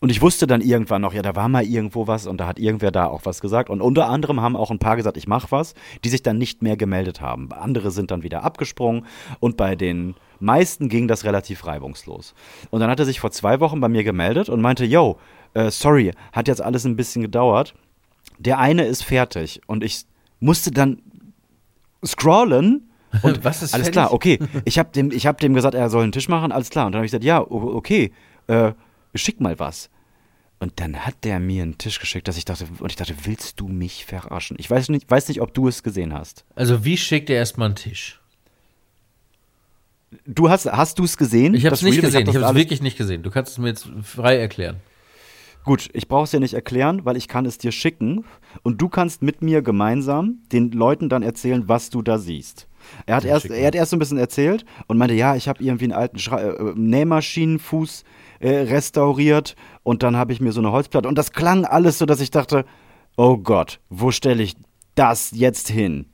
Und ich wusste dann irgendwann noch, ja, da war mal irgendwo was und da hat irgendwer da auch was gesagt. Und unter anderem haben auch ein paar gesagt, ich mache was, die sich dann nicht mehr gemeldet haben. Andere sind dann wieder abgesprungen und bei den meisten ging das relativ reibungslos. Und dann hat er sich vor zwei Wochen bei mir gemeldet und meinte, yo, äh, sorry, hat jetzt alles ein bisschen gedauert. Der eine ist fertig und ich musste dann scrollen und was ist alles fertig? klar, okay. Ich habe dem, hab dem gesagt, er soll einen Tisch machen, alles klar. Und dann habe ich gesagt, ja, okay, äh, schick mal was. Und dann hat der mir einen Tisch geschickt, dass ich dachte, und ich dachte, willst du mich verarschen? Ich weiß nicht, weiß nicht, ob du es gesehen hast. Also wie schickt er erstmal einen Tisch? Du hast, hast du es gesehen? Ich habe es nicht gesehen. Ich habe es wirklich nicht gesehen. Du kannst es mir jetzt frei erklären. Gut, ich brauche es dir nicht erklären, weil ich kann es dir schicken und du kannst mit mir gemeinsam den Leuten dann erzählen, was du da siehst. Er hat, erst, er hat erst so ein bisschen erzählt und meinte, ja, ich habe irgendwie einen alten Schra äh, Nähmaschinenfuß äh, restauriert und dann habe ich mir so eine Holzplatte und das klang alles so, dass ich dachte, oh Gott, wo stelle ich das jetzt hin?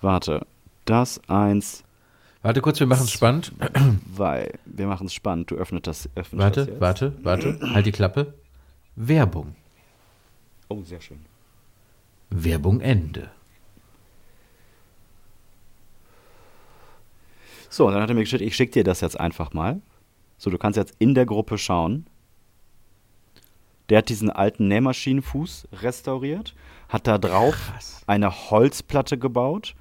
Warte, das eins, Warte kurz, wir machen es spannend. weil wir machen es spannend. Du öffnest das. Öffnest das Warte, jetzt. warte, warte. Halt die Klappe. Werbung. Oh, sehr schön. Werbung Ende. So, und dann hat er mir geschickt, ich schicke dir das jetzt einfach mal. So, du kannst jetzt in der Gruppe schauen. Der hat diesen alten Nähmaschinenfuß restauriert, hat da drauf eine Holzplatte gebaut,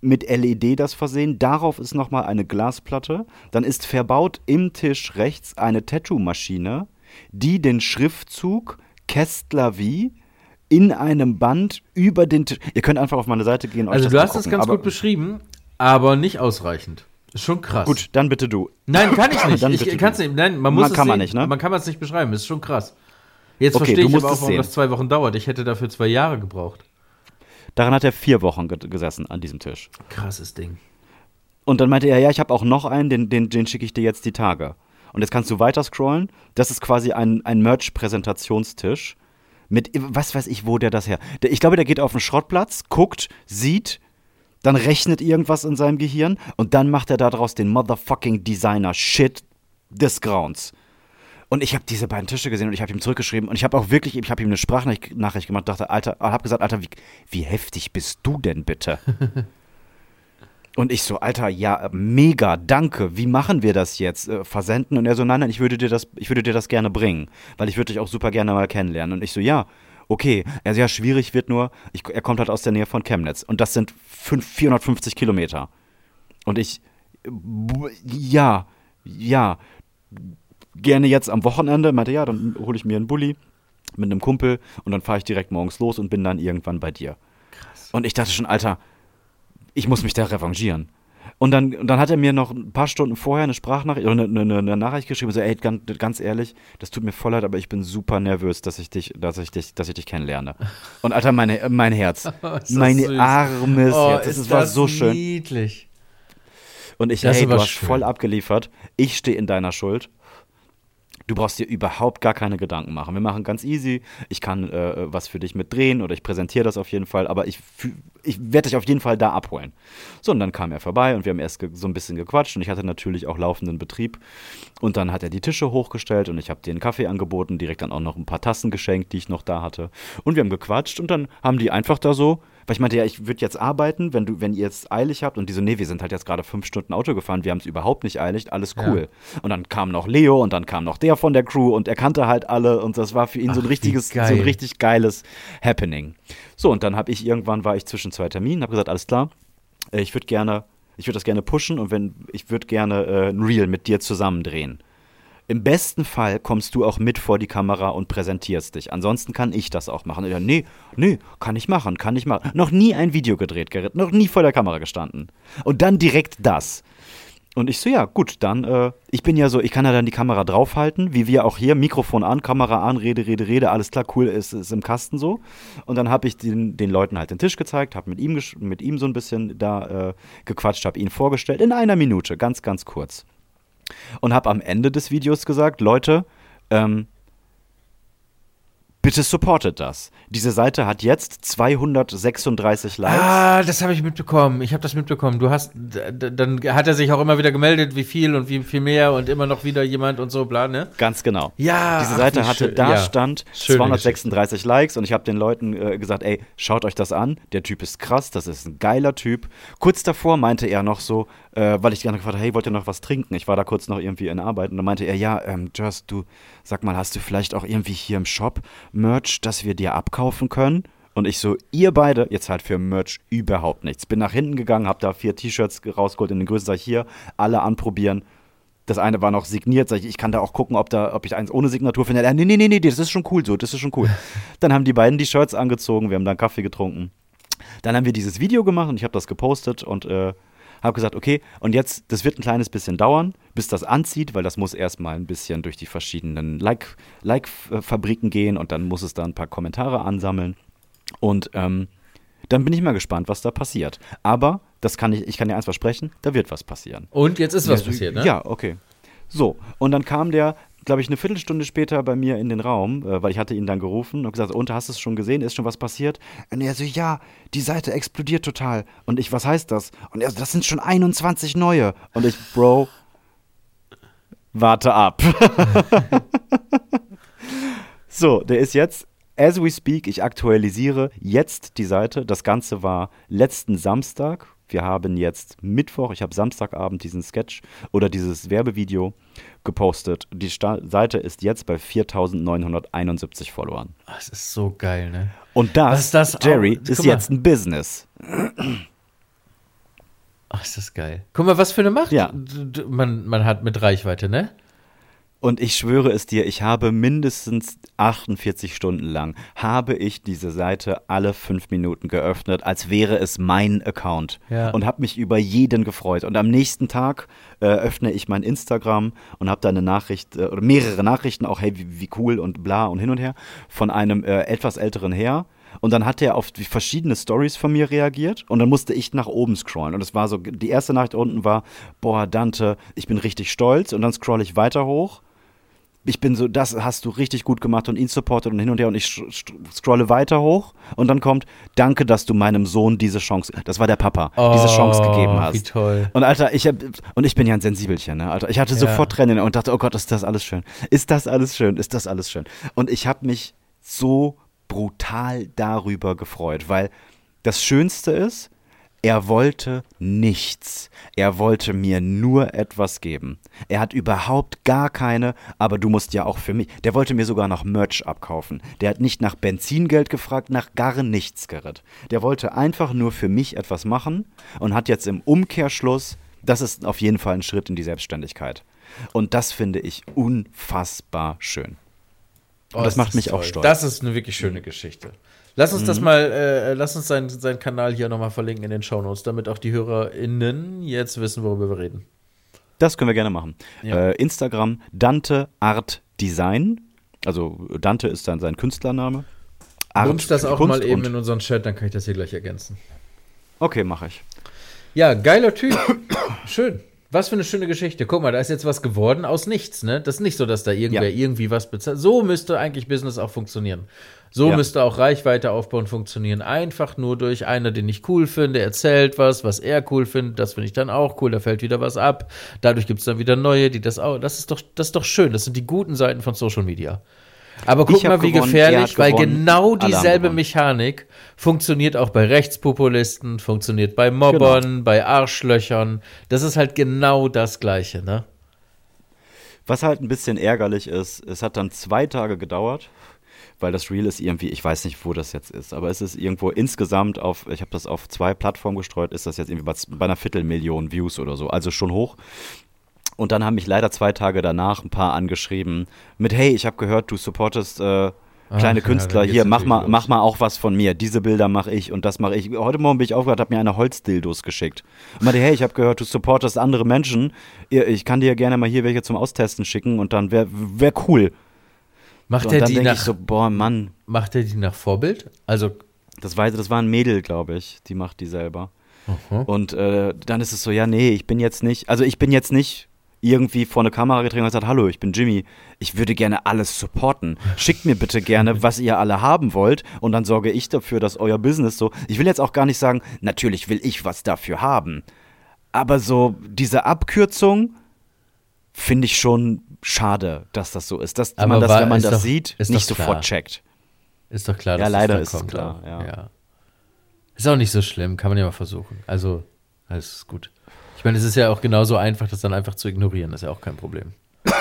mit LED das versehen. Darauf ist nochmal eine Glasplatte. Dann ist verbaut im Tisch rechts eine Tattoo-Maschine, die den Schriftzug Kästler wie in einem Band über den Tisch. Ihr könnt einfach auf meine Seite gehen. und euch Also das du hast es ganz aber- gut beschrieben, aber nicht ausreichend. Ist schon krass. Gut, dann bitte du. Nein, kann ich nicht. Dann ich kann's nicht. Nein, man muss Man es kann man sehen. nicht, ne? Man kann es nicht beschreiben. Ist schon krass. Jetzt Okay, verstehe ich aber auch, warum das zwei Wochen dauert. Ich hätte dafür zwei Jahre gebraucht. Daran hat er vier Wochen ge gesessen an diesem Tisch. Krasses Ding. Und dann meinte er, ja, ich habe auch noch einen, den, den, den schicke ich dir jetzt die Tage. Und jetzt kannst du weiter scrollen. Das ist quasi ein, ein Merch-Präsentationstisch. Mit, was weiß ich, wo der das her. Der, ich glaube, der geht auf den Schrottplatz, guckt, sieht, dann rechnet irgendwas in seinem Gehirn und dann macht er daraus den motherfucking Designer-Shit des Grauens. Und ich habe diese beiden Tische gesehen und ich habe ihm zurückgeschrieben und ich habe auch wirklich, ich habe ihm eine Sprachnachricht Nachricht gemacht, dachte, Alter, habe gesagt, Alter, wie, wie heftig bist du denn bitte? Und ich so, Alter, ja, mega, danke. Wie machen wir das jetzt? Äh, versenden? Und er so, nein, nein, ich würde dir das, ich würde dir das gerne bringen, weil ich würde dich auch super gerne mal kennenlernen. Und ich so, ja, okay. Er so, ja, schwierig wird nur, ich, er kommt halt aus der Nähe von Chemnitz und das sind fünf, 450 Kilometer. Und ich, ja, ja, gerne jetzt am Wochenende. Meinte, ja, dann hole ich mir einen Bulli mit einem Kumpel und dann fahre ich direkt morgens los und bin dann irgendwann bei dir. Und ich dachte schon, Alter, ich muss mich da revanchieren. Und dann, und dann hat er mir noch ein paar Stunden vorher eine Sprachnachricht oder eine, eine, eine Nachricht geschrieben, so, ey, ganz, ganz ehrlich, das tut mir voll leid, aber ich bin super nervös, dass ich dich, dass ich dich, dass ich dich kennenlerne. Und Alter, meine, mein Herz, das mein süß. armes Oh, Herz, ist es war das so schön. niedlich. Und ich, Das hey, du hast schön. voll abgeliefert. Ich stehe in deiner Schuld. Du brauchst dir überhaupt gar keine Gedanken machen. Wir machen ganz easy. Ich kann äh, was für dich mit drehen oder ich präsentiere das auf jeden Fall, aber ich, ich werde dich auf jeden Fall da abholen. So, und dann kam er vorbei und wir haben erst so ein bisschen gequatscht und ich hatte natürlich auch laufenden Betrieb. Und dann hat er die Tische hochgestellt und ich habe einen Kaffee angeboten, direkt dann auch noch ein paar Tassen geschenkt, die ich noch da hatte. Und wir haben gequatscht und dann haben die einfach da so weil ich meinte, ja, ich würde jetzt arbeiten, wenn du, wenn ihr jetzt eilig habt. Und die so, nee, wir sind halt jetzt gerade fünf Stunden Auto gefahren, wir haben es überhaupt nicht eilig, alles cool. Ja. Und dann kam noch Leo und dann kam noch der von der Crew und er kannte halt alle und das war für ihn Ach, so ein richtiges, so ein richtig geiles Happening. So, und dann habe ich irgendwann war ich zwischen zwei Terminen, habe gesagt, alles klar, äh, ich würde gerne, ich würde das gerne pushen und wenn, ich würde gerne äh, ein Reel mit dir zusammen drehen. Im besten Fall kommst du auch mit vor die Kamera und präsentierst dich. Ansonsten kann ich das auch machen. Ja, nee, nee, kann ich machen, kann ich machen. Noch nie ein Video gedreht, Gerrit, noch nie vor der Kamera gestanden. Und dann direkt das. Und ich so, ja, gut, dann, äh, ich bin ja so, ich kann ja dann die Kamera draufhalten, wie wir auch hier, Mikrofon an, Kamera an, Rede, Rede, Rede, alles klar, cool, ist, ist im Kasten so. Und dann habe ich den, den Leuten halt den Tisch gezeigt, habe mit ihm, mit ihm so ein bisschen da äh, gequatscht, habe ihn vorgestellt, in einer Minute, ganz, ganz kurz und habe am Ende des Videos gesagt, Leute, ähm, bitte supportet das. Diese Seite hat jetzt 236 Likes. Ah, das habe ich mitbekommen. Ich habe das mitbekommen. Du hast, dann hat er sich auch immer wieder gemeldet, wie viel und wie viel mehr und immer noch wieder jemand und so, bla, ne? Ganz genau. Ja. Diese Seite hatte, schön, da ja. stand 236 Geschichte. Likes und ich habe den Leuten äh, gesagt, ey, schaut euch das an. Der Typ ist krass, das ist ein geiler Typ. Kurz davor meinte er noch so, äh, weil ich gerne gefragt habe, hey, wollt ihr noch was trinken? Ich war da kurz noch irgendwie in Arbeit und dann meinte er, ja, ähm, Just, du, sag mal, hast du vielleicht auch irgendwie hier im Shop Merch, das wir dir abkaufen können? Und ich so, ihr beide, jetzt halt für Merch überhaupt nichts. Bin nach hinten gegangen, hab da vier T-Shirts rausgeholt in den Größen, sag ich hier, alle anprobieren. Das eine war noch signiert, sag ich, ich kann da auch gucken, ob, da, ob ich eins ohne Signatur finde. Ja, nee, nee, nee, nee, das ist schon cool so, das ist schon cool. Dann haben die beiden die Shirts angezogen, wir haben dann Kaffee getrunken. Dann haben wir dieses Video gemacht und ich habe das gepostet und äh, habe gesagt, okay, und jetzt, das wird ein kleines bisschen dauern, bis das anzieht, weil das muss erstmal ein bisschen durch die verschiedenen Like-Fabriken Like gehen und dann muss es da ein paar Kommentare ansammeln. Und ähm, dann bin ich mal gespannt, was da passiert. Aber das kann ich, ich kann dir eins versprechen, da wird was passieren. Und jetzt ist was ja, passiert, ne? Ja, okay. So, und dann kam der glaube ich, eine Viertelstunde später bei mir in den Raum, äh, weil ich hatte ihn dann gerufen und gesagt, und hast du es schon gesehen? Ist schon was passiert? Und er so, ja, die Seite explodiert total. Und ich, was heißt das? Und er so, das sind schon 21 neue. Und ich, Bro, warte ab. so, der ist jetzt As we speak, ich aktualisiere jetzt die Seite. Das Ganze war letzten Samstag. Wir haben jetzt Mittwoch. Ich habe Samstagabend diesen Sketch oder dieses Werbevideo gepostet. Die Sta Seite ist jetzt bei 4971 Followern. Das ist so geil, ne? Und das, das Jerry, ist jetzt ein Business. Ach, ist das geil. Guck mal, was für eine Macht ja. man, man hat mit Reichweite, ne? Und ich schwöre es dir, ich habe mindestens 48 Stunden lang, habe ich diese Seite alle fünf Minuten geöffnet, als wäre es mein Account. Ja. Und habe mich über jeden gefreut. Und am nächsten Tag äh, öffne ich mein Instagram und habe da eine Nachricht, äh, oder mehrere Nachrichten, auch hey, wie, wie, cool und bla und hin und her, von einem äh, etwas älteren Herr. Und dann hat er auf verschiedene Stories von mir reagiert und dann musste ich nach oben scrollen. Und es war so, die erste Nachricht unten war, boah, Dante, ich bin richtig stolz. Und dann scroll ich weiter hoch ich bin so, das hast du richtig gut gemacht und ihn supportet und hin und her und ich scrolle weiter hoch und dann kommt, danke, dass du meinem Sohn diese Chance, das war der Papa, oh, diese Chance gegeben hast. Wie toll. Und Alter, ich hab, und ich bin ja ein Sensibelchen, ne, Alter. Ich hatte ja. sofort Tränen und dachte, oh Gott, ist das alles schön. Ist das alles schön? Ist das alles schön? Und ich habe mich so brutal darüber gefreut, weil das Schönste ist, er wollte nichts. Er wollte mir nur etwas geben. Er hat überhaupt gar keine, aber du musst ja auch für mich. Der wollte mir sogar noch Merch abkaufen. Der hat nicht nach Benzingeld gefragt, nach gar nichts gerät. Der wollte einfach nur für mich etwas machen und hat jetzt im Umkehrschluss, das ist auf jeden Fall ein Schritt in die Selbstständigkeit. Und das finde ich unfassbar schön. Und oh, das macht mich toll. auch stolz. Das ist eine wirklich schöne Geschichte. Lass uns mhm. das mal, äh, lass uns seinen, seinen Kanal hier nochmal verlinken in den Shownotes, damit auch die HörerInnen jetzt wissen, worüber wir reden. Das können wir gerne machen. Ja. Äh, Instagram Dante Art Design. Also Dante ist dann sein Künstlername. Art Wunsch das auch mal eben in unseren Chat, dann kann ich das hier gleich ergänzen. Okay, mache ich. Ja, geiler Typ. Schön. Was für eine schöne Geschichte. Guck mal, da ist jetzt was geworden aus nichts, ne? Das ist nicht so, dass da irgendwer Ja. irgendwie was bezahlt. So müsste eigentlich Business auch funktionieren. So Ja. müsste auch Reichweite aufbauen funktionieren. Einfach nur durch einer, den ich cool finde, erzählt was, was er cool findet. Das finde ich dann auch cool. Da fällt wieder was ab. Dadurch gibt es dann wieder neue, die das auch. Das ist doch, das ist doch schön. Das sind die guten Seiten von Social Media. Aber guck mal, wie gewonnen, gefährlich, weil gewonnen, genau dieselbe. Mechanik funktioniert auch bei Rechtspopulisten, funktioniert bei Mobbern, Genau. bei Arschlöchern. Das ist halt genau das Gleiche, ne? Was halt ein bisschen ärgerlich ist, es hat dann zwei Tage gedauert, weil das Reel ist irgendwie, ich weiß nicht, wo das jetzt ist, aber es ist irgendwo insgesamt auf, ich habe das auf zwei Plattformen gestreut, ist das jetzt irgendwie bei, bei einer Viertelmillion Views oder so, also schon hoch. Und dann haben mich leider zwei Tage danach ein paar angeschrieben mit, hey, ich habe gehört, du supportest äh, kleine ja, Künstler, geht's hier, mach mal, los. mach mal auch was von mir. Diese Bilder mache ich und das mache ich. Heute Morgen bin ich aufgehört, habe mir eine Holzdildos geschickt. Und meinte, hey, ich habe gehört, du supportest andere Menschen. Ich kann dir gerne mal hier welche zum Austesten schicken und dann wäre wär cool. Macht So, er die nach, ich so, boah, Mann, macht er die nach Vorbild? Also, das war, das war ein Mädel, glaube ich, die macht die selber. Mhm. Und äh, dann ist es so, ja, nee, ich bin jetzt nicht, also ich bin jetzt nicht irgendwie vor eine Kamera getreten und gesagt, hallo, ich bin Jimmy, ich würde gerne alles supporten. Schickt mir bitte gerne, was ihr alle haben wollt und dann sorge ich dafür, dass euer Business so, ich will jetzt auch gar nicht sagen, natürlich will ich was dafür haben, aber so diese Abkürzung finde ich schon schade, dass das so ist, dass Aber man das, war- wenn man das doch- sieht, ist nicht sofort checkt. ist doch klar, Ja, dass leider das ist kommt. klar, auch. ja. Ist auch nicht so schlimm, kann man ja mal versuchen. Also, alles ist gut. Ich meine, es ist ja auch genauso einfach, das dann einfach zu ignorieren. Das ist ja auch kein Problem.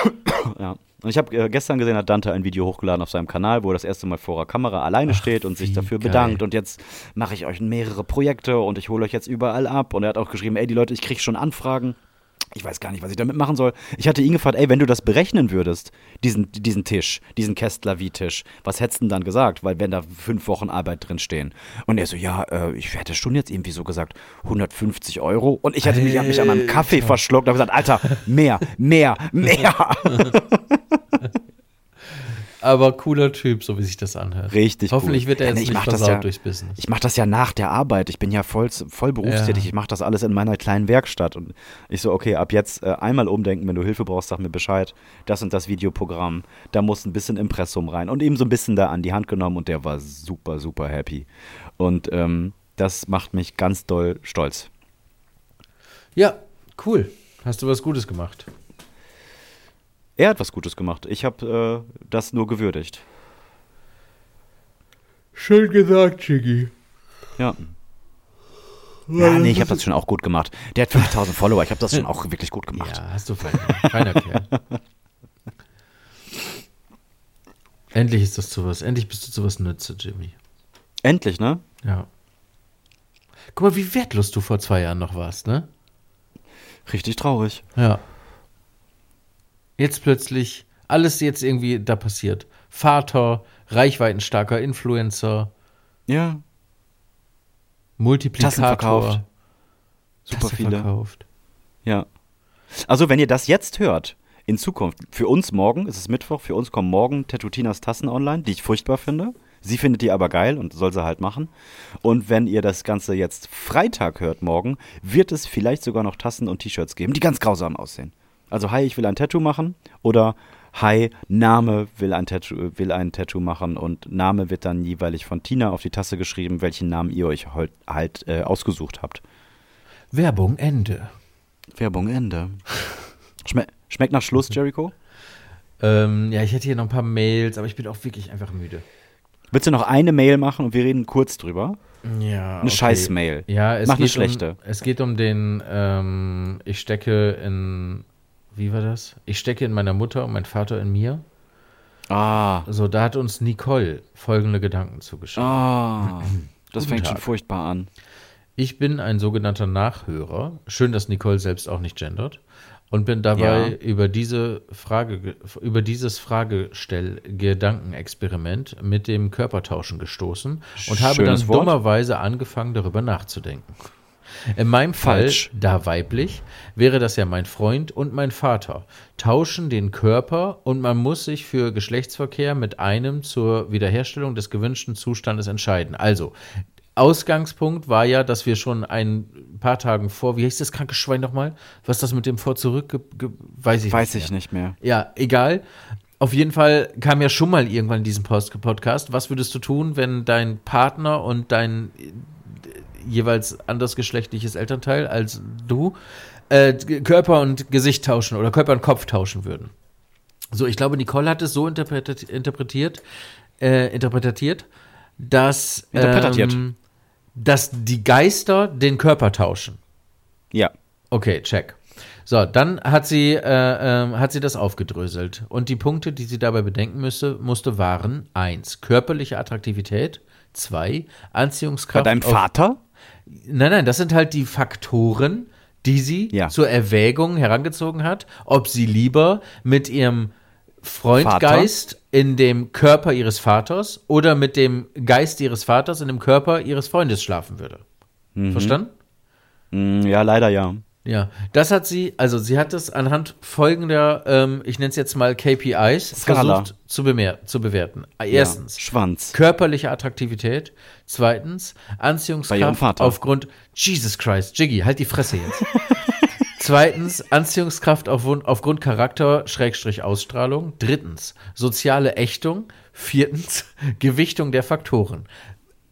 Ja. Und ich habe äh, gestern gesehen, hat Dante ein Video hochgeladen auf seinem Kanal, wo er das erste Mal vor der Kamera alleine steht und sich dafür geil. bedankt. Und jetzt mache ich euch mehrere Projekte und ich hole euch jetzt überall ab. Und er hat auch geschrieben, ey, die Leute, ich kriege schon Anfragen. Ich weiß gar nicht, was ich damit machen soll. Ich hatte ihn gefragt, ey, wenn du das berechnen würdest, diesen, diesen Tisch, diesen Kästler-Wie-Tisch, was hättest du denn dann gesagt? Weil wenn da fünf Wochen Arbeit drin stehen. Und er so, ja, äh, ich hätte schon jetzt irgendwie so gesagt, 150 Euro. Und ich hätte mich, mich an meinem Kaffee verschluckt und habe gesagt, Alter, mehr, mehr, mehr. Aber cooler Typ, so wie sich das anhört. Richtig Hoffentlich cool. wird er jetzt ich nicht versaut ja- durchs Business. Ich mache das ja nach der Arbeit. Ich bin ja voll, voll berufstätig. Ja. Ich mache das alles in meiner kleinen Werkstatt. Und ich so, okay, ab jetzt äh, einmal umdenken, wenn du Hilfe brauchst, sag mir Bescheid. Das und das Videoprogramm. Da muss ein bisschen Impressum rein. Und ihm so ein bisschen da an die Hand genommen und der war super, super happy. Und ähm, das macht mich ganz doll stolz. Ja, cool. Hast du was Gutes gemacht? Er hat was Gutes gemacht. Ich habe äh, das nur gewürdigt. Schön gesagt, Chiggy. Ja. Ja, nee, ich habe das schon auch gut gemacht. Der hat 5000 Follower. Ich habe das schon auch wirklich gut gemacht. Ja, hast du fein. Feiner Kerl. Endlich ist das zu was. Endlich bist du zu was Nütze, Jimmy. Endlich, ne? Ja. Guck mal, wie wertlos du vor zwei Jahren noch warst, ne? Richtig traurig. Ja. Jetzt plötzlich alles jetzt irgendwie da passiert. Vater, reichweitenstarker Influencer, Ja, Multiplikator. Tassen verkauft. Super Tasse viele. verkauft. Ja. Also, wenn ihr das jetzt hört, in Zukunft, für uns morgen, es ist Mittwoch, für uns kommen morgen Tetutinas Tassen online, die ich furchtbar finde. Sie findet die aber geil und soll sie halt machen. Und wenn ihr das Ganze jetzt Freitag hört morgen, wird es vielleicht sogar noch Tassen und T-Shirts geben, die ganz grausam aussehen. Also, hi, ich will ein Tattoo machen oder hi, Name will ein Tattoo, will ein Tattoo machen und Name wird dann jeweilig von Tina auf die Tasse geschrieben, welchen Namen ihr euch halt, halt äh, ausgesucht habt. Werbung Ende. Werbung Ende. Schme schmeckt nach Schluss, Jericho? Ähm, ja, ich hätte hier noch ein paar Mails, aber ich bin auch wirklich einfach müde. Willst du noch eine Mail machen und wir reden kurz drüber? Ja. Eine Scheiß-Mail. Ja, es Mach eine geht schlechte. Um, es geht um den, ähm, ich stecke in, wie war das? Ich stecke in meiner Mutter und mein Vater in mir. Ah. So, da hat uns Nicole folgende Gedanken zugeschrieben. Ah. Das Guten fängt schon Tag. furchtbar an. Ich bin ein sogenannter Nachhörer. Schön, dass Nicole selbst auch nicht gendert. Und bin dabei Ja. über diese Frage, über dieses Fragestell-Gedankenexperiment mit dem Körpertauschen gestoßen und habe dann Schönes Wort. dummerweise angefangen, darüber nachzudenken. In meinem Fall, Falsch. da weiblich, wäre das ja mein Freund und mein Vater. Tauschen den Körper und man muss sich für Geschlechtsverkehr mit einem zur Wiederherstellung des gewünschten Zustandes entscheiden. Also, Ausgangspunkt war ja, dass wir schon ein paar Tagen vor, wie heißt das kranke Schwein nochmal? Was das mit dem vor zurück, weiß ich Weiß nicht. ich nicht mehr. Ja, egal. Auf jeden Fall kam ja schon mal irgendwann in diesem Post Podcast, was würdest du tun, wenn dein Partner und dein jeweils andersgeschlechtliches Elternteil als du äh, Körper und Gesicht tauschen oder Körper und Kopf tauschen würden? So, ich glaube, Nicole hat es so interpretiert, interpretiert, äh, interpretiert dass, Interpretiert. Ähm, dass die Geister den Körper tauschen. Ja. Okay, check. So, dann hat sie, äh, ähm, hat sie das aufgedröselt. Und die Punkte, die sie dabei bedenken müsste, musste, waren eins Körperliche Attraktivität, zwei Bei Anziehungskraft. deinem auf- Vater? Nein, nein, das sind halt die Faktoren, die sie Ja. zur Erwägung herangezogen hat, ob sie lieber mit ihrem Freundgeist in dem Körper ihres Vaters oder mit dem Geist ihres Vaters in dem Körper ihres Freundes schlafen würde. Verstanden? Hm, ja, leider ja. Ja, das hat sie, also sie hat es anhand folgender, ähm, ich nenne es jetzt mal KPIs, Skala. versucht zu, bemer zu bewerten. Erstens, Ja. Schwanz. körperliche Attraktivität. Zweitens, Anziehungskraft aufgrund, Jesus Christ, Jiggy, halt die Fresse jetzt. Zweitens, Anziehungskraft auf, aufgrund Charakter, Schrägstrich Ausstrahlung. Drittens, soziale Ächtung. Viertens, Gewichtung der Faktoren.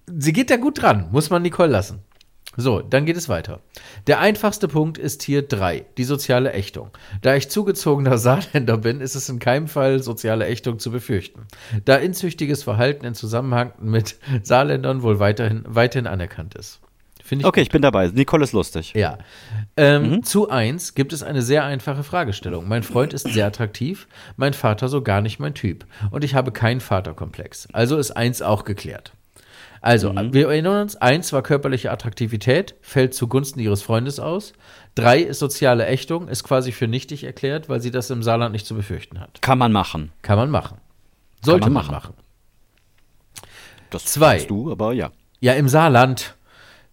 Sie geht da gut dran, muss man Nicole lassen. So, dann geht es weiter. Der einfachste Punkt ist hier drei, die soziale Ächtung. Da ich zugezogener Saarländer bin, ist es in keinem Fall soziale Ächtung zu befürchten. Da inzüchtiges Verhalten in Zusammenhang mit Saarländern wohl weiterhin, weiterhin anerkannt ist. Ich Okay, ich bin dabei. Nicole ist lustig. ja. Ähm, Zu eins gibt es eine sehr einfache Fragestellung. Mein Freund ist sehr attraktiv, mein Vater so gar nicht mein Typ. Und ich habe keinen Vaterkomplex. Also ist eins auch geklärt. Also, wir erinnern uns, eins war körperliche Attraktivität, fällt zugunsten ihres Freundes aus. Drei ist soziale Ächtung, ist quasi für nichtig erklärt, weil sie das im Saarland nicht zu befürchten hat. Kann man machen. Kann man machen. Sollte man man machen. machen. Das Zwei. du, aber ja. Ja, im Saarland.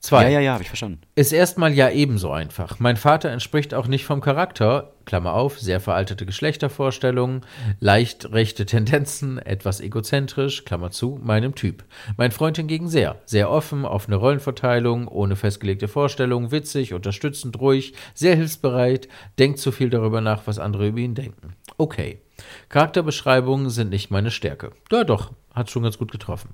Zwei. Ja, ja, ja, habe ich verstanden. Ist erstmal ja ebenso einfach. Mein Vater entspricht auch nicht vom Charakter, Klammer auf, sehr veraltete Geschlechtervorstellungen, leicht rechte Tendenzen, etwas egozentrisch, Klammer zu, meinem Typ. Mein Freund hingegen sehr, sehr offen, offene Rollenverteilung, ohne festgelegte Vorstellungen, witzig, unterstützend, ruhig, sehr hilfsbereit, denkt zu viel darüber nach, was andere über ihn denken. Okay. Charakterbeschreibungen sind nicht meine Stärke. Ja, doch, hat schon ganz gut getroffen.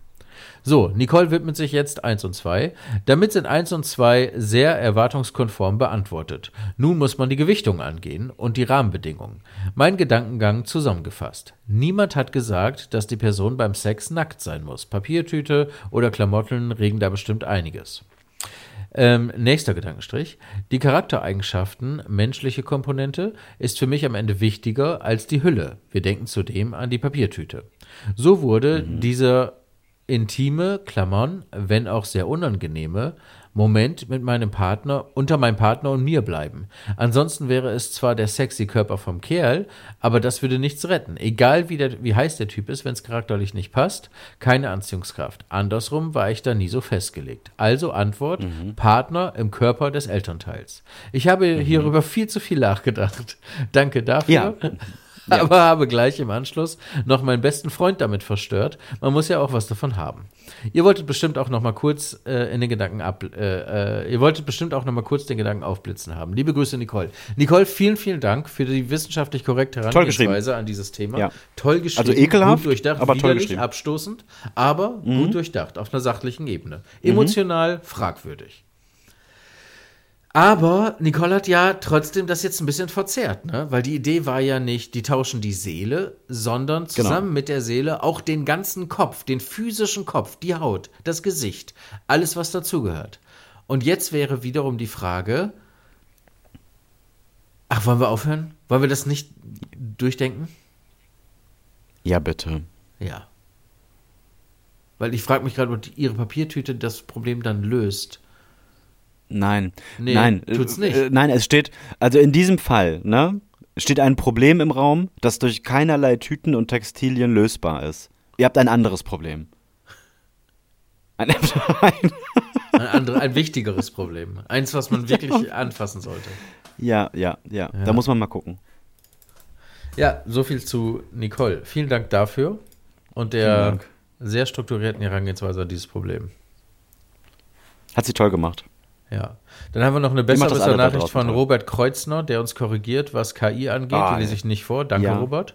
So, Nicole widmet sich jetzt 1 und 2. Damit sind 1 und 2 sehr erwartungskonform beantwortet. Nun muss man die Gewichtung angehen und die Rahmenbedingungen. Mein Gedankengang zusammengefasst. Niemand hat gesagt, dass die Person beim Sex nackt sein muss. Papiertüte oder Klamotten regen da bestimmt einiges. Ähm, nächster Gedankenstrich. Die Charaktereigenschaften, menschliche Komponente, ist für mich am Ende wichtiger als die Hülle. Wir denken zudem an die Papiertüte. So wurde dieser intime, Klammern, wenn auch sehr unangenehme, Moment mit meinem Partner, unter meinem Partner und mir bleiben. Ansonsten wäre es zwar der sexy Körper vom Kerl, aber das würde nichts retten. Egal wie, der, wie heiß der Typ ist, wenn es charakterlich nicht passt, keine Anziehungskraft. Andersrum war ich da nie so festgelegt. Also Antwort, Partner im Körper des Elternteils. Ich habe hierüber viel zu viel nachgedacht. Danke dafür. Ja. Aber habe gleich im Anschluss noch meinen besten Freund damit verstört. Man muss ja auch was davon haben. Ihr wolltet bestimmt auch noch mal kurz äh, in den Gedanken ab, äh, äh, ihr wolltet bestimmt auch noch mal kurz den Gedanken aufblitzen haben. Liebe Grüße, Nicole. Nicole, vielen, vielen Dank für die wissenschaftlich korrekte. Herangehensweise an dieses Thema. Ja. Toll geschrieben, Also ekelhaft, gut durchdacht, aber toll geschrieben. Mhm. abstoßend, aber gut durchdacht auf einer sachlichen Ebene. Emotional fragwürdig. Aber Nicole hat ja trotzdem das jetzt ein bisschen verzerrt, ne? Weil die Idee war ja nicht, die tauschen die Seele, sondern zusammen mit der Seele auch den ganzen Kopf, den physischen Kopf, die Haut, das Gesicht, alles, was dazugehört. Und jetzt wäre wiederum die Frage: Ach, wollen wir aufhören? Wollen wir das nicht durchdenken? Ja, bitte. Ja. Weil ich frage mich gerade, ob ihre Papiertüte das Problem dann löst. Nein. Nee, nein. tut's äh, nicht. Äh, nein, es steht, also in diesem Fall, ne, steht ein Problem im Raum, das durch keinerlei Tüten und Textilien lösbar ist. Ihr habt ein anderes Problem. Ein, ein, Ein, andere, ein wichtigeres Problem. Eins, was man wirklich anfassen sollte. ja, ja, ja, Da muss man mal gucken. Ja, so viel zu Nicole. Vielen Dank dafür und der sehr strukturierten Herangehensweise an dieses Problem. Hat sie toll gemacht. Ja. Dann haben wir noch eine bessere Nachricht von. Robert Kreuzner, der uns korrigiert, was KI angeht. Ah, Die lese ich nicht vor. Danke, ja. Robert.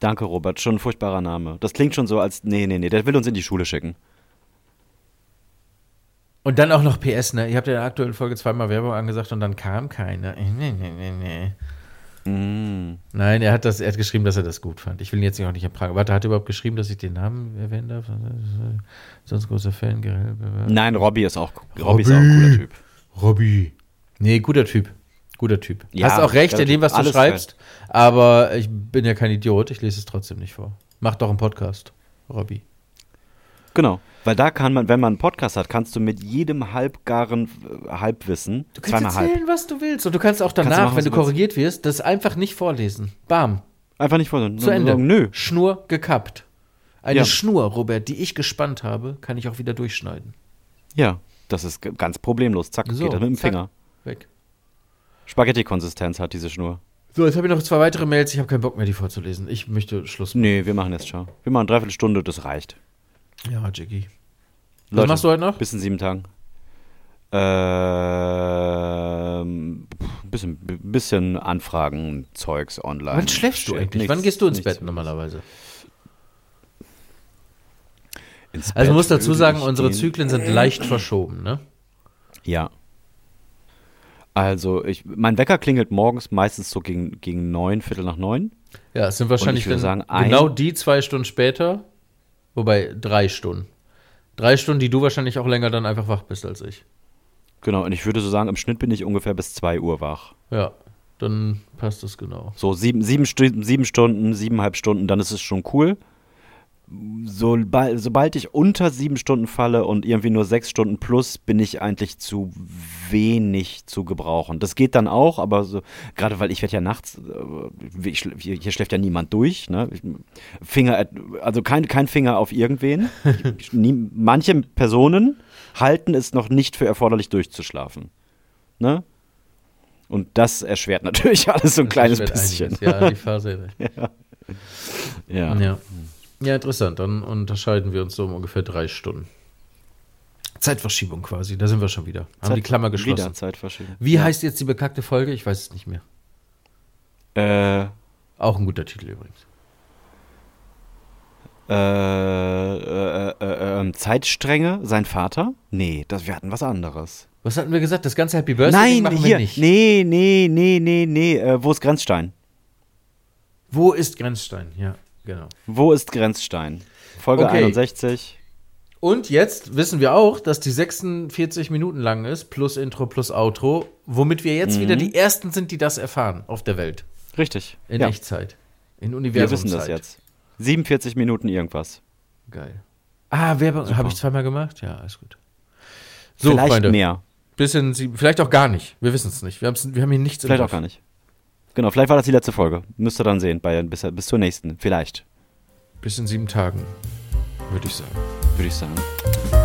Danke, Robert. Schon ein furchtbarer Name. Das klingt schon so als. Nee, nee, nee, der will uns in die Schule schicken. Und dann auch noch PS, ne? Ihr habt ja in der aktuellen Folge zweimal Werbung angesagt und dann kam keine. Nee, nee, nee, nee. Mm. Nein, er hat das, er hat geschrieben, dass er das gut fand. Ich will ihn jetzt nicht auch nicht erfragen. Warte, hat er überhaupt geschrieben, dass ich den Namen erwähnen darf? Sonst großer Fan. Nein, Robbie ist auch, Robbie ist auch ein cooler Typ. Robby. Nee, guter Typ. Guter Typ. Ja, Hast auch recht in dem, was du schreibst, aber ich bin ja kein Idiot. Ich lese es trotzdem nicht vor. Mach doch einen Podcast, Robby. Genau. Weil da kann man, wenn man einen Podcast hat, kannst du mit jedem halbgaren äh, Halbwissen, Du kannst erzählen, halb, was du willst. Und du kannst auch du danach, machen, was wenn du du korrigiert wirst, das einfach nicht vorlesen. Bam. einfach nicht vor Zu Ende. Sagen, nö. Schnur gekappt. Eine Ja. Schnur, Robert, die ich gespannt habe, kann ich auch wieder durchschneiden. Ja, das ist ganz problemlos. Zack, So, geht das mit dem zack. Finger. Weg. Spaghetti-Konsistenz hat diese Schnur. So, jetzt habe ich noch zwei weitere Mails. Ich habe keinen Bock mehr, die vorzulesen. Ich möchte Schluss machen. Nee, wir machen jetzt schon. Wir machen dreiviertel Stunde, das reicht. Ja, Jackie. Was machst du heute noch? Bis in sieben Tagen. Ähm, bisschen, bisschen Anfragen, Zeugs online. Wann schläfst du eigentlich? nichts- Wann gehst du ins Bett normalerweise? Ins Also man Bett muss dazu sagen, unsere gehen. Zyklen sind leicht verschoben, ne? Ja. Also, ich, mein Wecker klingelt morgens meistens so gegen, gegen neun, Viertel nach neun. Ja, es sind wahrscheinlich dann sagen, ein- genau die zwei Stunden später, wobei drei Stunden. Drei Stunden, die du wahrscheinlich auch länger dann einfach wach bist als ich. Genau, und ich würde so sagen, im Schnitt bin ich ungefähr bis zwei Uhr wach. Ja, dann passt das genau. So sieben, sieben, sieben Stunden, siebeneinhalb Stunden, dann ist es schon cool. Sobald, sobald ich unter sieben Stunden falle und irgendwie nur sechs Stunden plus, bin ich eigentlich zu wenig zu gebrauchen. Das geht dann auch, aber so, gerade weil ich werde ja nachts, äh, ich, hier, schläft ja niemand durch, ne? Finger, also kein, kein Finger auf irgendwen. Ich, nie, manche Personen halten es noch nicht für erforderlich durchzuschlafen. Ne? Und das erschwert natürlich alles so ein Das kleines bisschen. einiges. Ja, die Phase. Ja. ja. ja, interessant. Dann unterscheiden wir uns so um ungefähr drei Stunden. Zeitverschiebung quasi, da sind wir schon wieder. Haben die Klammer geschlossen. Wieder Zeitverschiebung. Wie heißt jetzt die bekackte Folge? Ich weiß es nicht mehr. Äh, Auch ein guter Titel übrigens. äh, äh, äh, äh, ähm, Zeitstränge, sein Vater? Nee, das, wir hatten was anderes. Was hatten wir gesagt? Das ganze Happy Birthday Nein, machen hier, wir nicht. nee, nee, nee, nee, nee, äh, wo ist Grenzstein? Wo ist Grenzstein? Ja, genau. Wo ist Grenzstein? Folge Okay. 61. Und jetzt wissen wir auch, dass die 46 Minuten lang ist, plus Intro, plus Outro, womit wir jetzt wieder die Ersten sind, die das erfahren auf der Welt. Richtig. In ja, Echtzeit. In wir Universumzeit. wissen das jetzt. 47 Minuten irgendwas. Geil. Ah, Werbung habe ich zweimal gemacht? Ja, alles gut. So, Vielleicht Freunde. mehr. Bisschen, vielleicht auch gar nicht. Wir wissen es nicht. Wir, wir haben hier nichts im Vielleicht auch gar nicht. Genau, vielleicht war das die letzte Folge. Müsst ihr dann sehen, bei, bis, bis zur nächsten. Vielleicht, Bis in sieben Tagen, würde ich sagen. würde ich sagen.